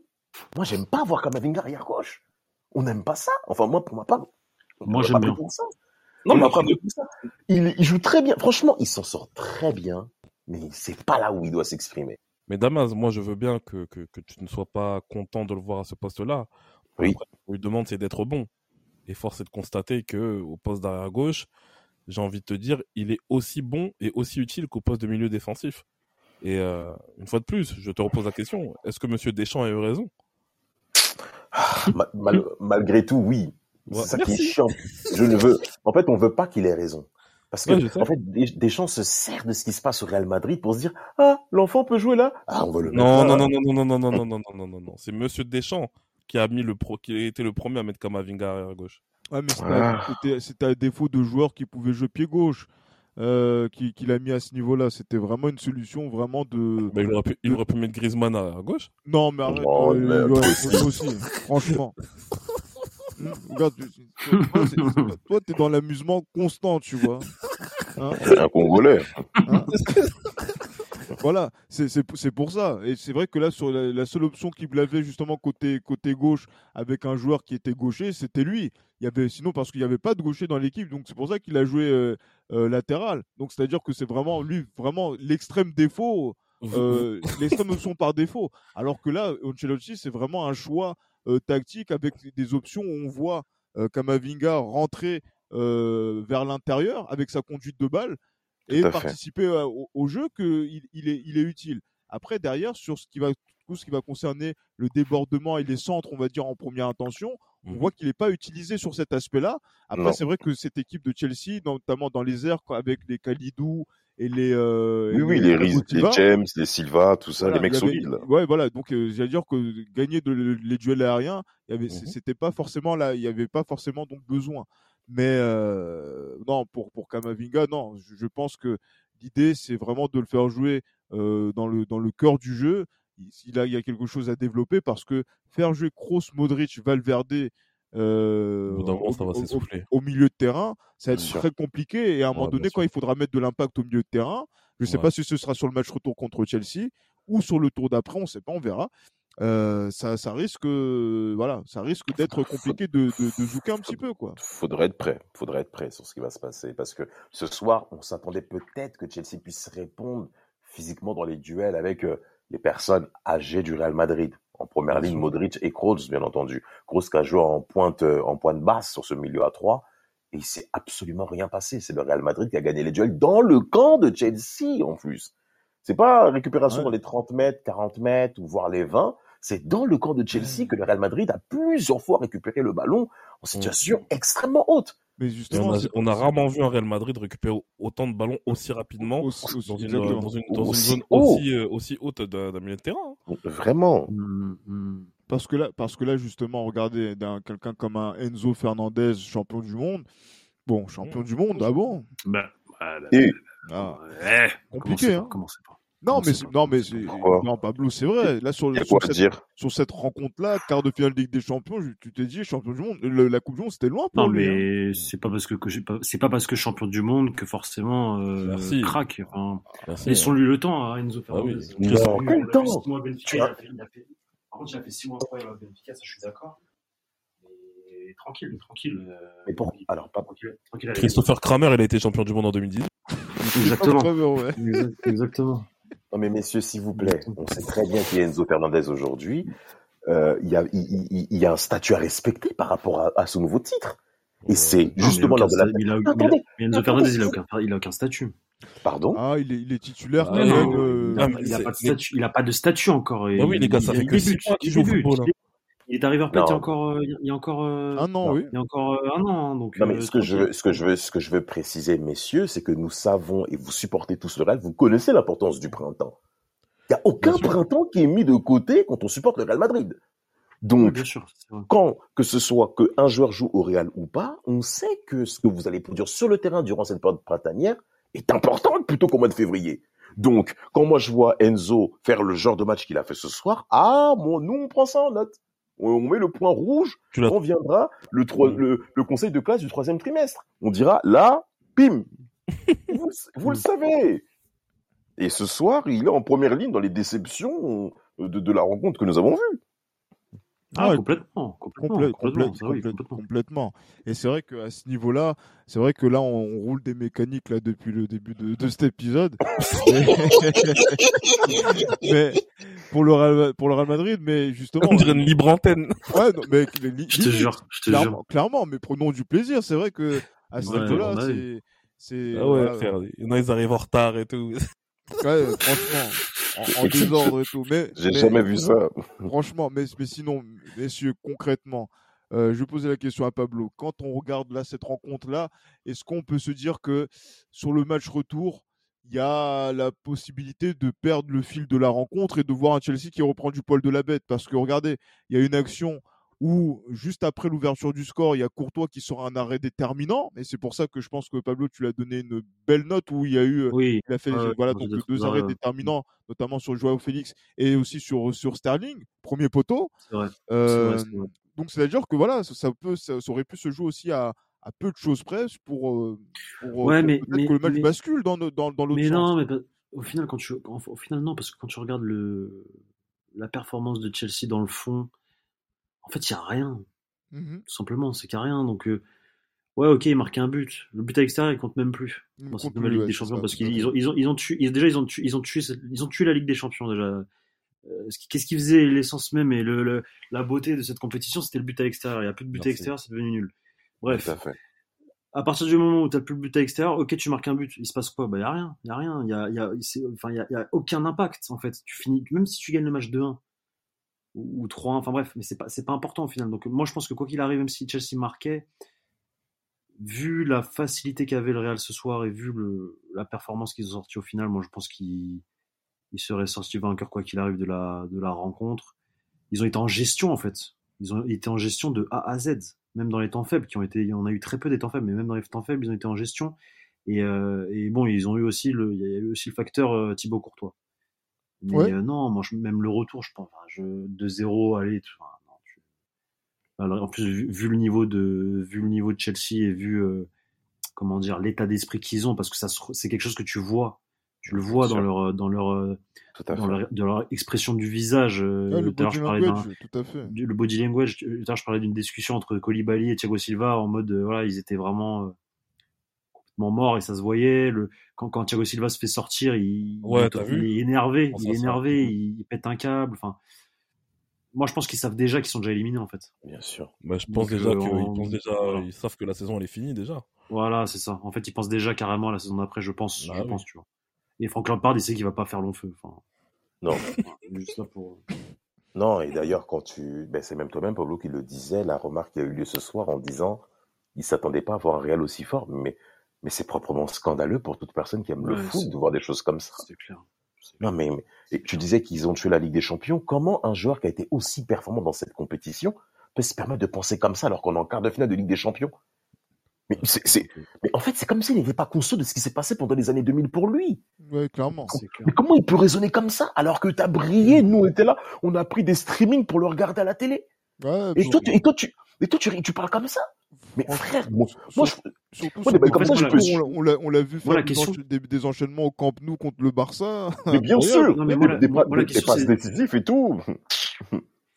Speaker 2: moi j'aime pas voir Kamavinga arrière gauche. On n'aime pas ça. Enfin moi pour ma part. on
Speaker 3: Moi, j'aime
Speaker 2: pas
Speaker 3: bien.
Speaker 2: ça.
Speaker 5: Non,
Speaker 2: On
Speaker 5: mais après,
Speaker 2: ça. Il, il joue très bien. Franchement, il s'en sort très bien. Mais c'est pas là où il doit s'exprimer.
Speaker 5: Mais Damas, moi je veux bien que, que, que tu ne sois pas content de le voir à ce poste-là.
Speaker 2: Oui.
Speaker 5: Après, qu'on lui demande, c'est d'être bon. Et force est de constater que au poste d'arrière gauche, j'ai envie de te dire, il est aussi bon et aussi utile qu'au poste de milieu défensif. Et euh, une fois de plus, je te repose la question est-ce que Monsieur Deschamps a eu raison?
Speaker 2: Mal- malgré tout, oui.
Speaker 5: Ouais,
Speaker 2: c'est ça qui est
Speaker 5: merci.
Speaker 2: chiant. Je ne veux. En fait, on veut pas qu'il ait raison. Parce que,
Speaker 5: Ouais,
Speaker 2: en fait, Des- Deschamps se sert de ce qui se passe au Real Madrid pour se dire Ah, l'enfant peut jouer là Ah, on va le mettre
Speaker 5: Non,
Speaker 2: là.
Speaker 5: non, non, non, non, non, non, non, non, non, non, non, non. C'est Monsieur Deschamps qui a mis le pro, qui a été le premier à mettre Kamavinga arrière gauche.
Speaker 1: Ouais, mais c'était
Speaker 2: Ah.
Speaker 1: à défaut de joueurs qui pouvaient jouer pied gauche euh, qui- qu'il a mis à ce niveau-là. C'était vraiment une solution vraiment de.
Speaker 5: Bah, il, aurait pu, il aurait pu mettre Griezmann arrière gauche.
Speaker 1: Non, mais arrête.
Speaker 2: Oh,
Speaker 1: euh,
Speaker 2: mais
Speaker 1: ouais,
Speaker 2: toi
Speaker 1: toi aussi, franchement. Regarde, tu- tu- toi, t'es dans l'amusement constant, tu vois. Hein
Speaker 2: C'est un Congolais.
Speaker 1: Hein voilà, c'est pour ça. Et c'est vrai que là, sur la, la seule option qu'il avait justement côté, côté gauche avec un joueur qui était gaucher, c'était lui. Il y avait, sinon, parce qu'il n'y avait pas de gaucher dans l'équipe, donc c'est pour ça qu'il a joué euh, euh, latéral. Donc c'est-à-dire que c'est vraiment lui, vraiment l'extrême défaut, euh, [LAUGHS] l'extrême option par défaut. Alors que là, Ancelotti, c'est vraiment un choix tactique avec des options où on voit euh, Kamavinga rentrer euh, vers l'intérieur avec sa conduite de balle et participer euh, au, au jeu qu'il il est, il est utile. Après, derrière, sur ce qui va, tout ce qui va concerner le débordement et les centres, on va dire en première intention, on
Speaker 5: Mhm.
Speaker 1: voit qu'il n'est pas utilisé sur cet aspect-là. Après, c'est vrai que cette équipe de Chelsea, notamment dans les airs, avec les Kalidou et les. euh,
Speaker 6: Oui, oui, les, Riz- les James, les Silva, tout ça,
Speaker 1: voilà,
Speaker 6: les mecs
Speaker 1: avait-
Speaker 6: solides. là.
Speaker 1: Ouais, voilà. Donc, euh, j'allais dire que gagner de, les duels aériens, il y avait,
Speaker 5: Mhm.
Speaker 1: c'était pas forcément là, il y avait pas forcément donc besoin. Mais euh, non, pour pour Kamavinga, non. Je, je pense que l'idée, c'est vraiment de le faire jouer euh, dans le dans le cœur du jeu. Il, il a, il y a quelque chose à développer parce que faire jouer Kroos, Modric, Valverde. Euh,
Speaker 5: Au ça va
Speaker 1: au- milieu de terrain, ça va être très compliqué. Et à un moment
Speaker 5: Ouais,
Speaker 1: donné, quand il faudra mettre de l'impact au milieu de terrain, je ne sais
Speaker 5: Ouais.
Speaker 1: pas si ce sera sur le match retour contre Chelsea ou sur le tour d'après, on ne sait pas, on verra. Euh, ça, ça risque, euh, voilà, ça risque d'être compliqué de, de, de zouker un petit peu, quoi.
Speaker 2: Faudrait être prêt. Faudrait être prêt sur ce qui va se passer. Parce que ce soir, on s'attendait peut-être que Chelsea puisse répondre physiquement dans les duels avec euh, les personnes âgées du Real Madrid. En première ligne. Modric et Kroos, bien entendu. Kroos qui a joué en pointe, euh, en pointe basse sur ce milieu à 3. Et il s'est absolument rien passé. C'est le Real Madrid qui a gagné les duels dans le camp de Chelsea, en plus. C'est pas récupération
Speaker 1: Ouais.
Speaker 2: dans les 30 mètres, 40 mètres, ou voire les 20. C'est dans le camp de Chelsea que le Real Madrid a plusieurs fois récupéré le ballon en situation extrêmement haute.
Speaker 1: Mais
Speaker 5: on
Speaker 1: justement,
Speaker 5: a, on a rarement vu un Real Madrid récupérer autant de ballons aussi rapidement
Speaker 1: aussi- aussi-
Speaker 5: dans une, dans une, dans une
Speaker 2: Aussi
Speaker 5: zone
Speaker 2: haut.
Speaker 5: aussi, euh, aussi haute d'un milieu de terrain. hein.
Speaker 2: Vraiment.
Speaker 3: Mm, mm.
Speaker 1: Parce que là, parce que là justement, regardez, quelqu'un comme un Enzo Fernandez, champion du monde. Bon, champion du monde, ah bon?
Speaker 3: Bah.
Speaker 6: Et
Speaker 1: Ah,
Speaker 3: Ouais,
Speaker 1: Compliqué, hein.
Speaker 3: pas, commencez pas.
Speaker 1: Non, mais non, mais non, Pablo, c'est vrai. Là, sur, sur cette,
Speaker 6: dire?
Speaker 1: sur cette rencontre-là, quart de finale de Ligue des Champions, tu t'es dit champion du monde. Le- la Coupe du Monde, c'était loin pour
Speaker 3: Non,
Speaker 1: lui. hein.
Speaker 3: mais c'est pas parce que, c'est pas parce que champion du monde que forcément euh,
Speaker 5: Merci.
Speaker 3: craque. Enfin,
Speaker 5: Merci.
Speaker 3: laissons-lui le temps à Enzo
Speaker 5: Ah oui.
Speaker 3: Fernandez.
Speaker 5: Non,
Speaker 2: temps
Speaker 3: six mois Benfica,
Speaker 2: Tu
Speaker 3: il
Speaker 2: as-
Speaker 3: a fait- il a fait- Par contre, il a fait 6 mois incroyables à Benfica, ça je suis d'accord. Mais tranquille, tranquille. euh,
Speaker 2: Mais pour, alors, pas,
Speaker 3: tranquille, tranquille
Speaker 5: Christopher Kramer, il a été champion du monde en 2010.
Speaker 3: Exactement. Exactement.
Speaker 2: Non mais messieurs, s'il vous plaît, on sait très bien qu'il y a Enzo Fernandez aujourd'hui. Euh, il, y a, il, il- il y a un statut à respecter par rapport à, à ce nouveau titre. Et c'est
Speaker 3: Non, mais
Speaker 2: justement lors de la...
Speaker 3: il a-
Speaker 2: Attendez,
Speaker 3: mais Enzo
Speaker 2: attendez,
Speaker 3: Fernandez, il a
Speaker 2: c'est-
Speaker 3: aucun, il a aucun statut.
Speaker 2: Pardon?
Speaker 1: Ah, il est, il est titulaire
Speaker 3: Ah,
Speaker 1: quand
Speaker 3: non,
Speaker 1: même. euh,
Speaker 5: Ah,
Speaker 3: il n'a
Speaker 5: c'est-
Speaker 3: pas, de statut- il a pas de statut encore. et
Speaker 5: Bah oui, les gars, ça
Speaker 3: il-
Speaker 5: fait que
Speaker 3: il est à River Plate il y a encore, il y a encore,
Speaker 1: Un an,
Speaker 2: Non.
Speaker 1: oui.
Speaker 3: il y a encore euh, un an. hein, donc,
Speaker 2: Non, mais
Speaker 3: euh,
Speaker 2: ce que je veux, ce que je veux, ce que je veux préciser, messieurs, c'est que nous savons et vous supportez tous le Real, vous connaissez l'importance du printemps. Il n'y a aucun printemps qui est mis de côté quand on supporte le Real Madrid.
Speaker 3: oui,
Speaker 2: Donc,
Speaker 3: bien sûr.
Speaker 2: quand que ce soit qu'un joueur joue au Real ou pas, on sait que ce que vous allez produire sur le terrain durant cette période printanière est important plutôt qu'au mois de février. Donc, quand moi je vois Enzo faire le genre de match qu'il a fait ce soir, ah, mon, nous on prend ça en note. On, on met le point rouge quand viendra le, troi- le, le conseil de classe du troisième trimestre. On dira là, pim, [LAUGHS] vous, vous le savez. Et ce soir, il est en première ligne dans les déceptions de, de la rencontre que nous avons vue.
Speaker 3: Ah,
Speaker 1: Ouais,
Speaker 3: complètement, complètement,
Speaker 1: Complè-
Speaker 3: complètement.
Speaker 1: Et c'est vrai qu'à ce niveau-là, c'est vrai que là, on, on roule des mécaniques là depuis le début de, de cet épisode. [LAUGHS] mais pour le Real, pour le Real Madrid, mais justement,
Speaker 5: On dirait une libre antenne. [LAUGHS]
Speaker 1: ouais, non, mais les- li-
Speaker 3: Je te jure, je te
Speaker 1: clairement,
Speaker 3: jure.
Speaker 1: clairement, mais prenons du plaisir. C'est vrai que à ce
Speaker 3: Ouais,
Speaker 1: niveau-là, c'est, c'est,
Speaker 5: Ah ouais,
Speaker 1: voilà,
Speaker 5: frère. Il y en a, ils arrivent en retard et tout. [LAUGHS]
Speaker 1: ouais, franchement, en, en désordre et tout. Mais,
Speaker 2: J'ai
Speaker 1: mais-
Speaker 2: jamais vu ça.
Speaker 1: Franchement, mais, mais sinon, messieurs, concrètement, euh, je vais poser la question à Pablo. Quand on regarde là cette rencontre-là, est-ce qu'on peut se dire que sur le match retour, il y a la possibilité de perdre le fil de la rencontre et de voir un Chelsea qui reprend du poil de la bête Parce que regardez, il y a une action où, juste après l'ouverture du score, il y a Courtois qui sort un arrêt déterminant. Et c'est pour ça que je pense que Pablo, tu lui as donné une belle note où il y a eu
Speaker 3: Oui,
Speaker 1: il a fait voilà, donc deux arrêts
Speaker 3: ouais.
Speaker 1: déterminants, notamment sur Joao Félix et aussi sur, sur Sterling, premier poteau.
Speaker 3: c'est vrai. C'est
Speaker 1: Euh,
Speaker 3: vrai, c'est vrai.
Speaker 1: donc c'est-à-dire que voilà, ça, ça peut, ça, ça aurait pu se jouer aussi à, à peu de choses près pour, euh, pour,
Speaker 3: Ouais,
Speaker 1: pour
Speaker 3: mais-
Speaker 1: peut-être
Speaker 3: mais-
Speaker 1: que le match
Speaker 3: mais-
Speaker 1: bascule dans, dans, dans l'autre
Speaker 3: Mais
Speaker 1: sens.
Speaker 3: non, mais pas- au final, quand tu, au final, non, parce que quand tu regardes le, la performance de Chelsea dans le fond, en fait, il n'y a rien.
Speaker 1: Mhm.
Speaker 3: Tout simplement, c'est qu'il n'y a rien. Donc, euh, ouais, ok, il marque un but. Le but à l'extérieur, il compte même plus
Speaker 1: Il
Speaker 3: dans cette nouvelle
Speaker 1: plus,
Speaker 3: Ligue
Speaker 1: ouais,
Speaker 3: des Champions
Speaker 1: ça,
Speaker 3: parce qu'ils ont, ils ont, ils ont tué, ils- déjà, ils ont tué, ils ont tué, cette- ils ont tué la Ligue des Champions déjà. Euh, Qu'est-ce qui faisait l'essence même et le, le- la beauté de cette compétition, c'était le but à l'extérieur. Il n'y a plus de but à l'extérieur, c'est devenu nul. Bref,
Speaker 2: Tout à fait.
Speaker 3: à partir du moment où tu n'as plus le but à l'extérieur, ok, tu marques un but, il se passe quoi? Bah, il n'y a rien. Il n'y a rien. Il y a, y a, enfin, y a, il y a aucun impact, en fait. Tu finis, même si tu gagnes le match 2-1 ou, ou 3-1, enfin bref, mais c'est pas, pas important au final. Donc, moi, je pense que quoi qu'il arrive, même si Chelsea marquait, vu la facilité qu'avait le Real ce soir et vu le, la performance qu'ils ont sorti au final, moi, je pense qu'ils ils seraient sortis vainqueurs quoi qu'il arrive de la, de la rencontre. Ils ont été en gestion, en fait. Ils ont été en gestion de A à Z, même dans les temps faibles, qui ont été, on a eu très peu des temps faibles, mais même dans les temps faibles, ils ont été en gestion. Et, euh, et bon, ils ont eu aussi le, il y a eu aussi le facteur euh, Thibaut Courtois. Mais
Speaker 1: Ouais.
Speaker 3: euh, non, moi, je- même le retour, je pense, enfin, je, 2-0, allez, tu- enfin, tu- alors, en plus, vu, vu le niveau de, vu le niveau de Chelsea et vu, euh, comment dire, l'état d'esprit qu'ils ont, parce que ça, c'est quelque chose que tu vois. Tu le vois
Speaker 2: Bien
Speaker 3: dans
Speaker 2: sûr.
Speaker 3: leur, dans leur, euh,
Speaker 2: Tout à
Speaker 3: dans
Speaker 2: fait.
Speaker 3: leur, dans leur expression du visage.
Speaker 1: Ouais, le
Speaker 3: tout à l'heure,
Speaker 1: body
Speaker 3: je
Speaker 1: language, tout à fait.
Speaker 3: du- le body language. Tout à l'heure, je parlais d'une discussion entre Koulibaly et Thiago Silva en mode, euh, voilà, ils étaient vraiment euh, complètement morts et ça se voyait. Le, quand, quand Thiago Silva se fait sortir, il,
Speaker 5: Ouais,
Speaker 3: il,
Speaker 5: t'as
Speaker 3: est-
Speaker 5: vu
Speaker 3: il est énervé, il est énervé, il, il pète un câble. Enfin, moi, je pense qu'ils savent déjà qu'ils sont déjà éliminés en fait.
Speaker 2: Bien sûr.
Speaker 5: Bah, je pense
Speaker 3: Donc,
Speaker 5: déjà
Speaker 3: euh,
Speaker 5: qu'ils
Speaker 3: on-
Speaker 5: pensent déjà,
Speaker 3: voilà.
Speaker 5: ils savent que la saison elle est finie déjà.
Speaker 3: Voilà, c'est ça. En fait, ils pensent déjà carrément à la saison d'après, je pense.
Speaker 5: Bah
Speaker 3: je
Speaker 5: oui.
Speaker 3: pense, tu vois. Et Frank Lampard, il sait qu'il va pas faire long feu. Enfin,
Speaker 2: Non. [LAUGHS]
Speaker 3: voilà, juste là pour.
Speaker 2: Non, et d'ailleurs, quand tu. Ben, c'est même toi-même, Pablo, qui le disait, la remarque qui a eu lieu ce soir en disant il s'attendait pas à voir un Real aussi fort, mais, mais c'est proprement scandaleux pour toute personne qui aime le foot de voir des choses comme ça.
Speaker 3: C'est clair.
Speaker 2: Non, mais, mais- et tu disais qu'ils ont tué la Ligue des Champions. Comment un joueur qui a été aussi performant dans cette compétition peut se permettre de penser comme ça alors qu'on est en quart de finale de Ligue des Champions? Mais, mais en fait, c'est comme s'il n'était pas conscient de ce qui s'est passé pendant les années 2000 pour lui.
Speaker 1: Ouais, clairement.
Speaker 3: Clair.
Speaker 2: Mais comment il peut raisonner comme ça alors que t'as brillé, nous on était là, on a pris des streamings pour le regarder à la télé.
Speaker 1: Ouais,
Speaker 2: Et toi, tu, et toi, tu, et toi, tu, tu parles comme ça? Mais frère, moi, moi, je,
Speaker 1: Surtout
Speaker 2: Ouais,
Speaker 1: sur
Speaker 2: mais
Speaker 1: des
Speaker 2: comme
Speaker 1: matchs
Speaker 3: ça, je
Speaker 1: où
Speaker 2: peux-
Speaker 1: on l'a- vu faire des,
Speaker 3: question-
Speaker 1: encha- des, des enchaînements au Camp Nou contre le Barça.
Speaker 2: mais bien sûr,
Speaker 3: Non, mais
Speaker 2: des-
Speaker 3: moi, la-
Speaker 2: des,
Speaker 3: moi,
Speaker 2: pas-
Speaker 3: moi, la
Speaker 2: des
Speaker 3: question,
Speaker 2: passes décisives et tout.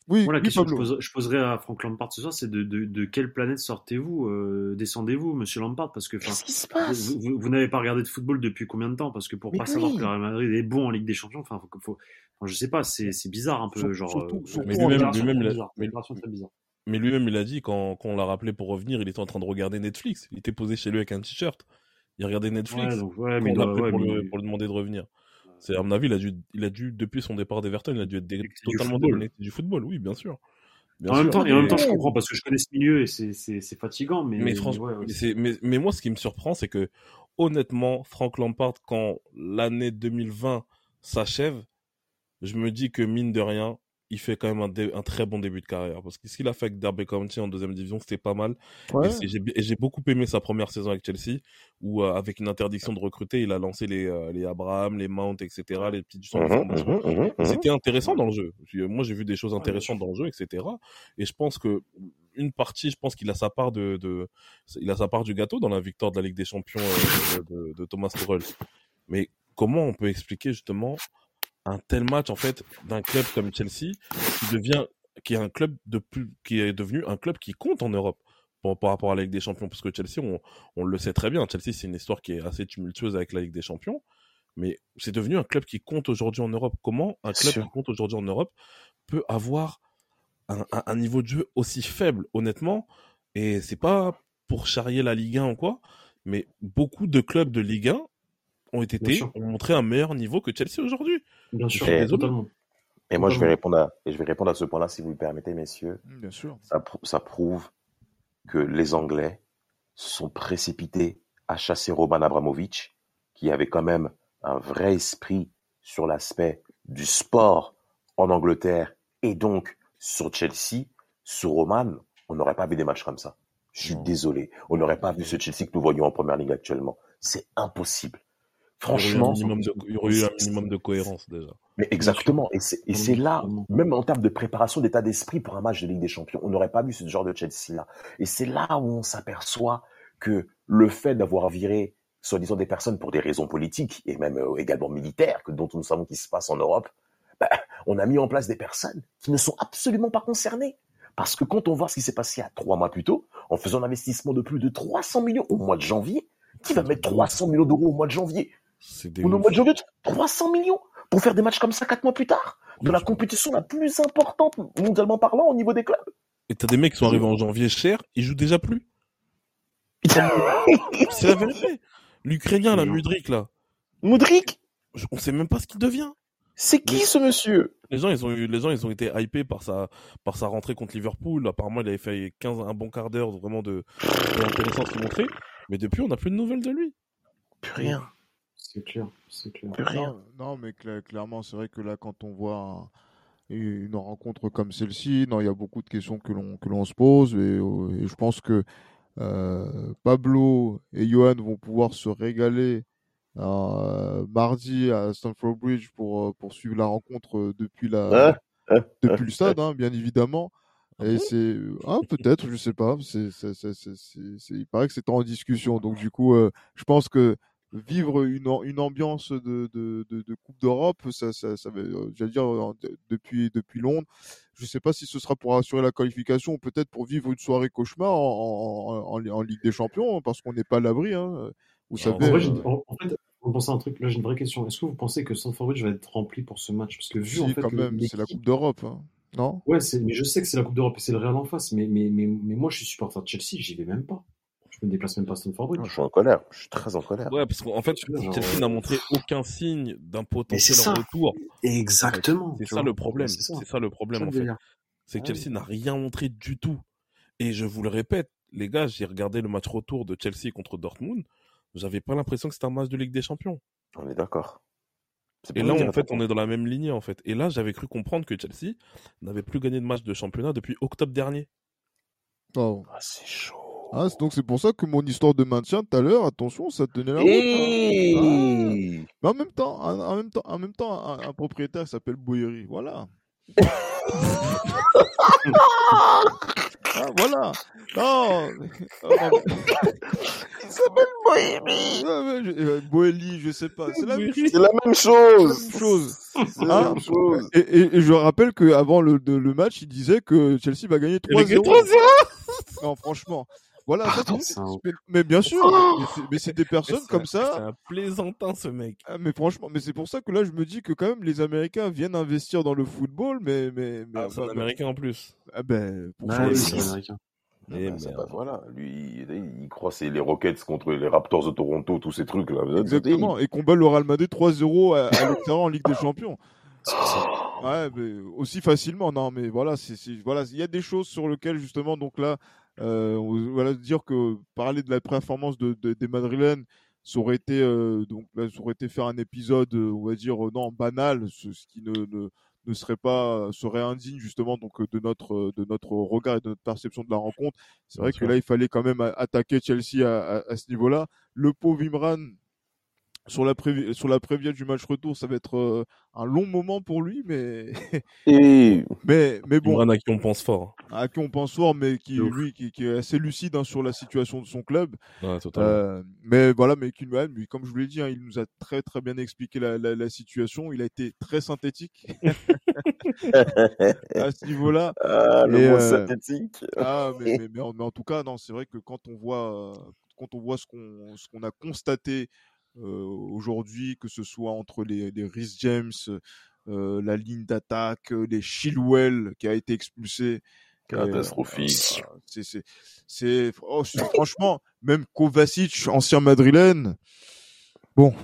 Speaker 1: Oui,
Speaker 3: Moi, la
Speaker 1: oui,
Speaker 3: question que je,
Speaker 1: Pablo.
Speaker 3: pose- je poserai à Franck Lampard ce soir, c'est de, de, de quelle planète sortez-vous, euh, descendez-vous, monsieur Lampard? Parce que
Speaker 2: Qu'est-ce qui se
Speaker 3: vous,
Speaker 2: passe?
Speaker 3: vous- vous n'avez pas regardé de football depuis combien de temps? Parce que pour
Speaker 2: Mais
Speaker 3: pas savoir
Speaker 2: oui.
Speaker 3: que le Real Madrid est bon en Ligue des Champions, enfin, faut, je sais pas, c'est c'est bizarre un peu,
Speaker 1: Sur-
Speaker 3: genre.
Speaker 1: surtout-
Speaker 3: euh,
Speaker 5: Mais lui-même- lui-même,
Speaker 3: très
Speaker 5: il a-
Speaker 3: bizarre, c'est
Speaker 5: mais-
Speaker 3: une opération très bizarre.
Speaker 5: Mais lui-même, il a dit quand, quand on l'a rappelé pour revenir, il était en train de regarder Netflix. Il était posé chez lui avec un t-shirt. Il regardait Netflix.
Speaker 3: Ouais, donc, ouais, mais
Speaker 5: pour,
Speaker 3: mais-
Speaker 5: le, pour lui demander de revenir. C'est à mon avis, il a dû, il a dû depuis son départ d'Everton, il a dû être dé- totalement
Speaker 3: football.
Speaker 5: déconnecté du football. Oui, bien sûr. Bien
Speaker 3: En même temps, et en même temps, je comprends parce que je connais ce milieu et c'est, fatigant, mais,
Speaker 5: mais franchement,
Speaker 3: ouais, ouais,
Speaker 5: mais, c'est- mais, mais moi, ce qui me surprend, c'est que honnêtement, Frank Lampard, quand l'année 2020 s'achève, je me dis que mine de rien, il fait quand même un, dé- un très bon début de carrière. Parce que ce qu'il a fait avec Derby County en deuxième division, c'était pas mal.
Speaker 1: Ouais.
Speaker 5: Et j'ai et j'ai beaucoup aimé sa première saison avec Chelsea, où euh, avec une interdiction de recruter, il a lancé les, euh, les Abraham, les Mount, etc., les petits du centre
Speaker 2: mhm,
Speaker 5: Et
Speaker 2: mhm.
Speaker 5: C'était intéressant dans le jeu. J'ai- Moi, j'ai vu des choses intéressantes dans le jeu, etc. Et je pense que une partie, je pense qu'il a sa part de, de, il a sa part du gâteau dans la victoire de la Ligue des Champions euh, de, de- de Thomas Tuchel. Mais comment on peut expliquer justement un tel match en fait d'un club comme Chelsea qui devient, qui est un club de plus, qui est devenu un club qui compte en Europe. Par, par rapport à la Ligue des Champions, parce que Chelsea, on, on le sait très bien, Chelsea c'est une histoire qui est assez tumultueuse avec la Ligue des Champions, mais c'est devenu un club qui compte aujourd'hui en Europe. Comment un club qui compte aujourd'hui en Europe peut avoir un, un- un niveau de jeu aussi faible, honnêtement? Et c'est pas pour charrier la Ligue 1 ou quoi, mais beaucoup de clubs de Ligue 1 ont été ont montré un meilleur niveau que Chelsea aujourd'hui.
Speaker 3: bien sûr,
Speaker 2: Et-
Speaker 3: totalement.
Speaker 2: Et moi, je vais répondre à, et je vais répondre à ce point-là, si vous le permettez, messieurs.
Speaker 1: Bien sûr.
Speaker 2: Ça, prou- ça prouve que les Anglais sont précipités à chasser Roman Abramovich, qui avait quand même un vrai esprit sur l'aspect du sport en Angleterre et donc sur Chelsea. Sur Roman, on n'aurait pas vu des matchs comme ça. Je suis désolé. On n'aurait pas vu ce Chelsea que nous voyons en première ligue actuellement. C'est impossible.
Speaker 5: Il y aurait eu un
Speaker 2: Franchement,
Speaker 5: minimum de, il y aurait eu un minimum de cohérence déjà.
Speaker 2: mais exactement. Et c'est, là, même en termes de préparation d'état d'esprit pour un match de Ligue des Champions, on n'aurait pas vu ce genre de Chelsea-là. Et c'est là où on s'aperçoit que le fait d'avoir viré, soi-disant, des personnes pour des raisons politiques et même euh, également militaires, que, dont nous savons qui se passe en Europe, bah, on a mis en place des personnes qui ne sont absolument pas concernées. Parce que quand on voit ce qui s'est passé à trois mois plus tôt, en faisant un investissement de plus de 300 millions au mois de janvier, qui va mettre 300 millions d'euros au mois de janvier?
Speaker 5: Ouf.
Speaker 2: mois de janvier, 300 millions pour faire des matchs comme ça quatre mois plus tard, de la compétition la plus importante mondialement parlant au niveau des clubs.
Speaker 5: Et t'as des mecs qui sont arrivés en janvier cher, ils jouent déjà plus. [LAUGHS] C'est la vérité. L'Ukrainien, la Mudrik, là,
Speaker 2: Modric,
Speaker 5: je- on sait même pas ce qu'il devient.
Speaker 2: c'est qui ce monsieur?
Speaker 5: Les gens, ils ont eu, les gens, ils ont été hypés par sa, par sa rentrée contre Liverpool. Apparemment, il avait fait 15, un bon quart d'heure vraiment de, de l'intéressant de se montrer. Mais depuis, on n'a plus de nouvelles de lui.
Speaker 2: Plus rien,
Speaker 3: C'est clair, c'est clair.
Speaker 1: Non, non, mais cla- clairement, c'est vrai que là, quand on voit un- une rencontre comme celle-ci, non, il y a beaucoup de questions que l'on que l'on se pose et, euh, et je pense que euh, Pablo et Johan vont pouvoir se régaler euh, mardi à Stamford Bridge pour pour suivre la rencontre depuis la
Speaker 2: Hein Hein
Speaker 1: depuis le stade, hein, bien évidemment. Et c'est ah, peut-être, je sais pas. C'est, c'est, c'est, c'est, c'est- c'est- il paraît que c'est en discussion. Donc du coup, euh, je pense que vivre une, am- une ambiance de, de, de, de Coupe d'Europe, ça, ça, ça euh, j'allais dire euh, de- depuis depuis Londres. Je sais pas si ce sera pour assurer la qualification ou peut-être pour vivre une soirée cauchemar en, en, en, en Ligue des Champions, parce qu'on n'est pas à l'abri. Hein. Vous
Speaker 5: En
Speaker 1: savez.
Speaker 3: En vrai,
Speaker 1: euh,
Speaker 3: en, fait, vous pensez à un truc, là j'ai une vraie question. Est-ce que vous pensez que Stamford Bridge va être rempli pour ce match? Parce que vu
Speaker 1: si,
Speaker 3: en fait.
Speaker 1: quand même, c'est la Coupe d'Europe, hein. non?
Speaker 3: Ouais, mais je sais que c'est la Coupe d'Europe et c'est le Real en face, mais, mais, mais, mais moi je suis supporter de Chelsea, j'y vais même pas. Je me déplace même pas à Stamford Bridge.
Speaker 2: Je suis en colère, je suis très en colère.
Speaker 5: Ouais, parce qu'en fait,
Speaker 3: Genre,
Speaker 5: Chelsea n'a montré aucun signe d'un potentiel
Speaker 3: c'est ça.
Speaker 5: retour.
Speaker 3: Exactement.
Speaker 5: C'est ça le problème.
Speaker 3: C'est ça.
Speaker 5: Le problème, en fait. C'est que
Speaker 3: Ouais.
Speaker 5: Chelsea n'a rien montré du tout. Et je vous le répète, les gars, j'ai regardé le match retour de Chelsea contre Dortmund. J'avais pas l'impression que c'était un match de Ligue des Champions.
Speaker 2: On est d'accord.
Speaker 5: Et là,
Speaker 2: dire
Speaker 5: en fait, on est dans la même lignée, en fait. Et là, j'avais cru comprendre que Chelsea n'avait plus gagné de match de championnat depuis octobre dernier.
Speaker 1: Oh.
Speaker 2: Ah, c'est chaud.
Speaker 1: Ah, c'est- donc c'est pour ça que mon histoire de maintien tout à l'heure, attention, ça tenait la route. hein.
Speaker 2: Hey
Speaker 1: Mais en même temps, en, en même temps, en même temps, un, un propriétaire s'appelle Boyeri, voilà. Ah, voilà. Non. Ah, non.
Speaker 2: Il s'appelle
Speaker 1: je- euh, Boeli, je sais pas. C'est la même
Speaker 2: la même chose
Speaker 1: même chose.
Speaker 2: C'est la même chose
Speaker 1: Et, et- et je rappelle qu'avant le, de- le match, il disait que Chelsea va gagner
Speaker 5: Il a gagné
Speaker 1: 3-0. Non, franchement. Voilà, ça,
Speaker 2: Pardon,
Speaker 1: c'est-
Speaker 3: c'est un-
Speaker 1: mais, mais bien sûr, mais c'est- mais c'est des personnes
Speaker 5: C'est
Speaker 1: comme
Speaker 5: un-
Speaker 1: ça.
Speaker 5: C'est un plaisantin, ce mec.
Speaker 1: Ah, mais franchement, mais c'est pour ça que là, je me dis que quand même, les Américains viennent investir dans le football, mais, mais, mais
Speaker 5: Ah, c'est un
Speaker 1: bah,
Speaker 5: américain en plus.
Speaker 1: ah ben, pour changer-
Speaker 3: c'est américain.
Speaker 2: Et bah, voilà, lui, il croit c'est les Rockets contre les Raptors de Toronto, tous ces trucs là.
Speaker 1: Exactement, et combat le Real Madrid 3-0 à, à l'extérieur en Ligue des Champions. Ouais, mais aussi facilement, non, mais voilà, c'est voilà, il y a des choses sur lesquelles justement, donc là, voilà, dire que parler de la performance de, des Madrilènes, ça aurait été euh, donc ça aurait été faire un épisode, on va dire non banal, ce, qui ne, ne, ne serait pas serait indigne justement donc de notre de notre regard et de notre perception de la rencontre. C'est vrai que là, il fallait quand même attaquer Chelsea à, à, ce niveau-là. Le pauvre Imran, sur la, prévi sur la prévia du match retour, ça va être euh, un long moment pour lui, mais
Speaker 2: et... [LAUGHS]
Speaker 1: mais mais bon.
Speaker 5: à qui on pense fort.
Speaker 1: À qui on pense fort, mais qui lui qui, qui, est assez lucide hein, sur la situation de son club.
Speaker 5: Ouais, euh,
Speaker 1: mais voilà, mais qui lui, comme je vous l'ai dit, hein, il nous a très très bien expliqué la, la, la situation. Il a été très synthétique [LAUGHS] à ce niveau-là.
Speaker 2: Ah, le mot euh... synthétique.
Speaker 1: Ah, mais, mais, [LAUGHS] mais, en, mais, en, tout cas, non, c'est vrai que quand on voit quand on voit ce qu'on ce qu'on a constaté aujourd'hui, que ce soit entre les, les Rhys James, euh, la ligne d'attaque, euh, les Chilwell qui a été expulsé.
Speaker 2: Catastrophique.
Speaker 1: c'est, c'est, oh, franchement, même Kovacic, ancien madrilène. Bon,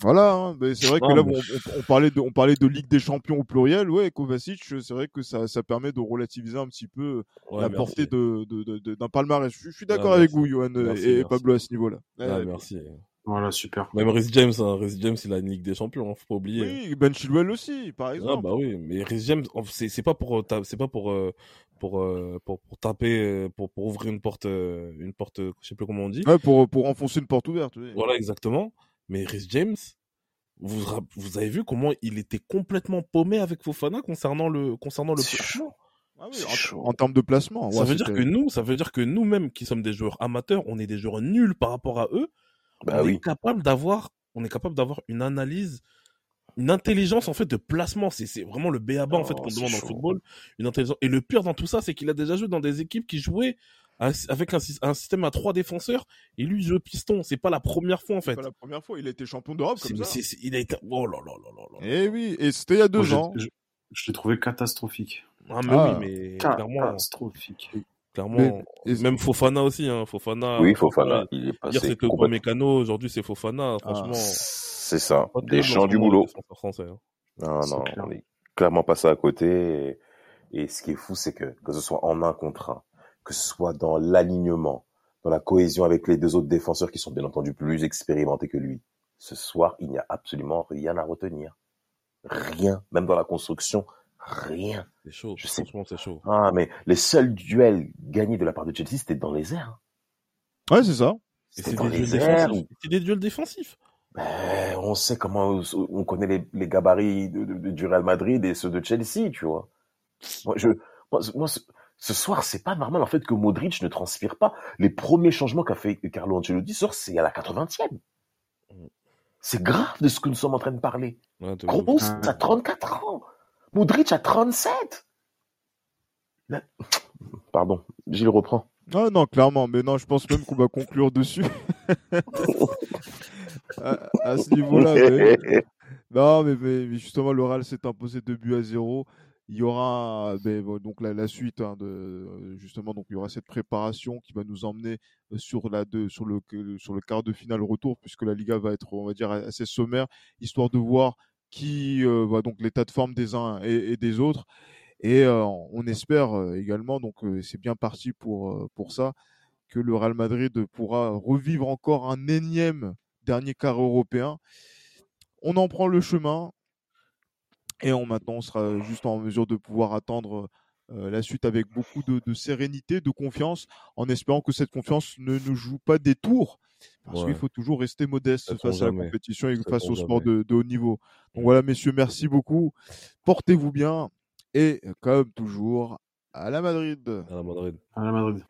Speaker 1: voilà, hein, c'est vrai que là, on, parlait de, on parlait de Ligue des Champions au pluriel. Ouais, Kovacic, c'est vrai que ça, ça permet de relativiser un petit peu la portée de, de, de, d'un palmarès. Je, suis d'accord avec vous, Johan et, Pablo à ce niveau-là.
Speaker 5: Ah, merci.
Speaker 3: Voilà, super.
Speaker 5: Même Rhys James, hein, Rhys James, il a une Ligue des Champions, hein, faut pas oublier.
Speaker 1: Oui, Ben Chilwell aussi, par ah, exemple.
Speaker 5: Ah bah oui, mais Rhys James, c'est pas pour c'est pas pour euh, pour, euh, pour pour taper euh, pour pour ouvrir une porte une porte, je sais plus comment on dit.
Speaker 1: Ouais, pour pour enfoncer une porte ouverte. Oui.
Speaker 5: Voilà, exactement. Mais Rhys James, vous vous avez vu comment il était complètement paumé avec Fofana concernant le concernant le
Speaker 2: placement.
Speaker 1: Ah oui, en, en, termes de placement.
Speaker 5: Ça veut dire que nous, ça veut dire que nous mêmes qui sommes des joueurs amateurs, on est des joueurs nuls par rapport à eux
Speaker 2: bah
Speaker 5: on
Speaker 2: oui.
Speaker 5: est capable d'avoir, on est capable d'avoir une analyse, une intelligence en fait de placement. C'est, c'est vraiment le béaba en fait
Speaker 2: Oh,
Speaker 5: qu'on demande en
Speaker 2: chaud.
Speaker 5: football. Une intelligence. Et le pire dans tout ça, c'est qu'il a déjà joué dans des équipes qui jouaient avec un, sy- un système à trois défenseurs et lui il joue piston. C'est pas la première fois en
Speaker 1: C'est
Speaker 5: fait.
Speaker 1: pas la première fois, il a été champion d'Europe comme ça.
Speaker 5: il a été. Oh là là là là là.
Speaker 1: Eh oui, et c'était il y a deux
Speaker 3: Moi, je-
Speaker 1: ans.
Speaker 3: je, je l'ai trouvé catastrophique.
Speaker 5: Ah mais
Speaker 1: Ah.
Speaker 5: oui, mais clairement,
Speaker 3: Catastrophique.
Speaker 5: Clairement.
Speaker 1: Mais- et-
Speaker 5: Même Fofana aussi, hein. Fofana.
Speaker 2: Oui, Fofana, il est
Speaker 5: Hier
Speaker 2: passé
Speaker 5: c'était
Speaker 2: complètement.
Speaker 5: Upamecano, aujourd'hui c'est Fofana.
Speaker 1: Ah.
Speaker 5: Franchement,
Speaker 2: C'est ça, des champs du boulot.
Speaker 5: français. hein.
Speaker 2: Non, non,
Speaker 3: clair.
Speaker 2: on est clairement passé à côté. Et, et ce qui est fou, c'est que, que ce soit en un contre un, que ce soit dans l'alignement, dans la cohésion avec les deux autres défenseurs qui sont bien entendu plus expérimentés que lui, ce soir, il n'y a absolument rien à retenir. Rien. Même dans la construction, rien.
Speaker 5: C'est chaud.
Speaker 2: Je sais.
Speaker 5: Franchement, c'est chaud.
Speaker 2: Ah, mais les seuls duels gagnés de la part de Chelsea, c'était dans les airs.
Speaker 1: Ouais, c'est ça.
Speaker 5: C'est
Speaker 2: dans
Speaker 5: des,
Speaker 2: airs.
Speaker 5: défensifs. C'est des duels défensifs.
Speaker 2: Ben, on sait comment, on connaît les, les gabarits de, de- du Real Madrid et ceux de Chelsea, tu vois. Moi, je, moi, ce- moi, ce, ce soir, c'est pas normal, en fait, que Modric ne transpire pas. Les premiers changements qu'a fait Carlo Ancelotti, ce soir, c'est à la 80e. C'est grave de ce que nous sommes en train de parler.
Speaker 5: Ouais, de
Speaker 2: Gros,
Speaker 5: ouf.
Speaker 2: a 34 ans. Modric a 37. Là- Pardon, Gilles reprend.
Speaker 1: Ah non, clairement, mais non, je pense même qu'on va conclure dessus. [LAUGHS] à, à ce niveau-là. [LAUGHS] mais- Non, mais, mais- justement, l'oral s'est imposé 2 buts à 0. Il y aura ben, donc la, la suite hein, de justement donc il y aura cette préparation qui va nous emmener euh, sur la de, sur le sur le quart de finale retour puisque la Liga va être on va dire assez sommaire histoire de voir qui euh, va donc l'état de forme des uns et, des autres et on espère également donc c'est bien parti pour pour ça que le Real Madrid pourra revivre encore un énième dernier quart européen. On en prend le chemin et on, maintenant on sera juste en mesure de pouvoir attendre euh, la suite avec beaucoup de, de sérénité, de confiance, en espérant que cette confiance ne nous joue pas des tours, parce
Speaker 5: Ouais.
Speaker 1: qu'il faut toujours rester modeste
Speaker 5: Ça
Speaker 1: face à la
Speaker 5: jamais.
Speaker 1: compétition et
Speaker 5: Ça
Speaker 1: face au sport de, de haut niveau. Donc voilà, messieurs, merci beaucoup. Portez-vous bien et comme toujours, à la Madrid.
Speaker 5: À la Madrid.
Speaker 3: À la Madrid.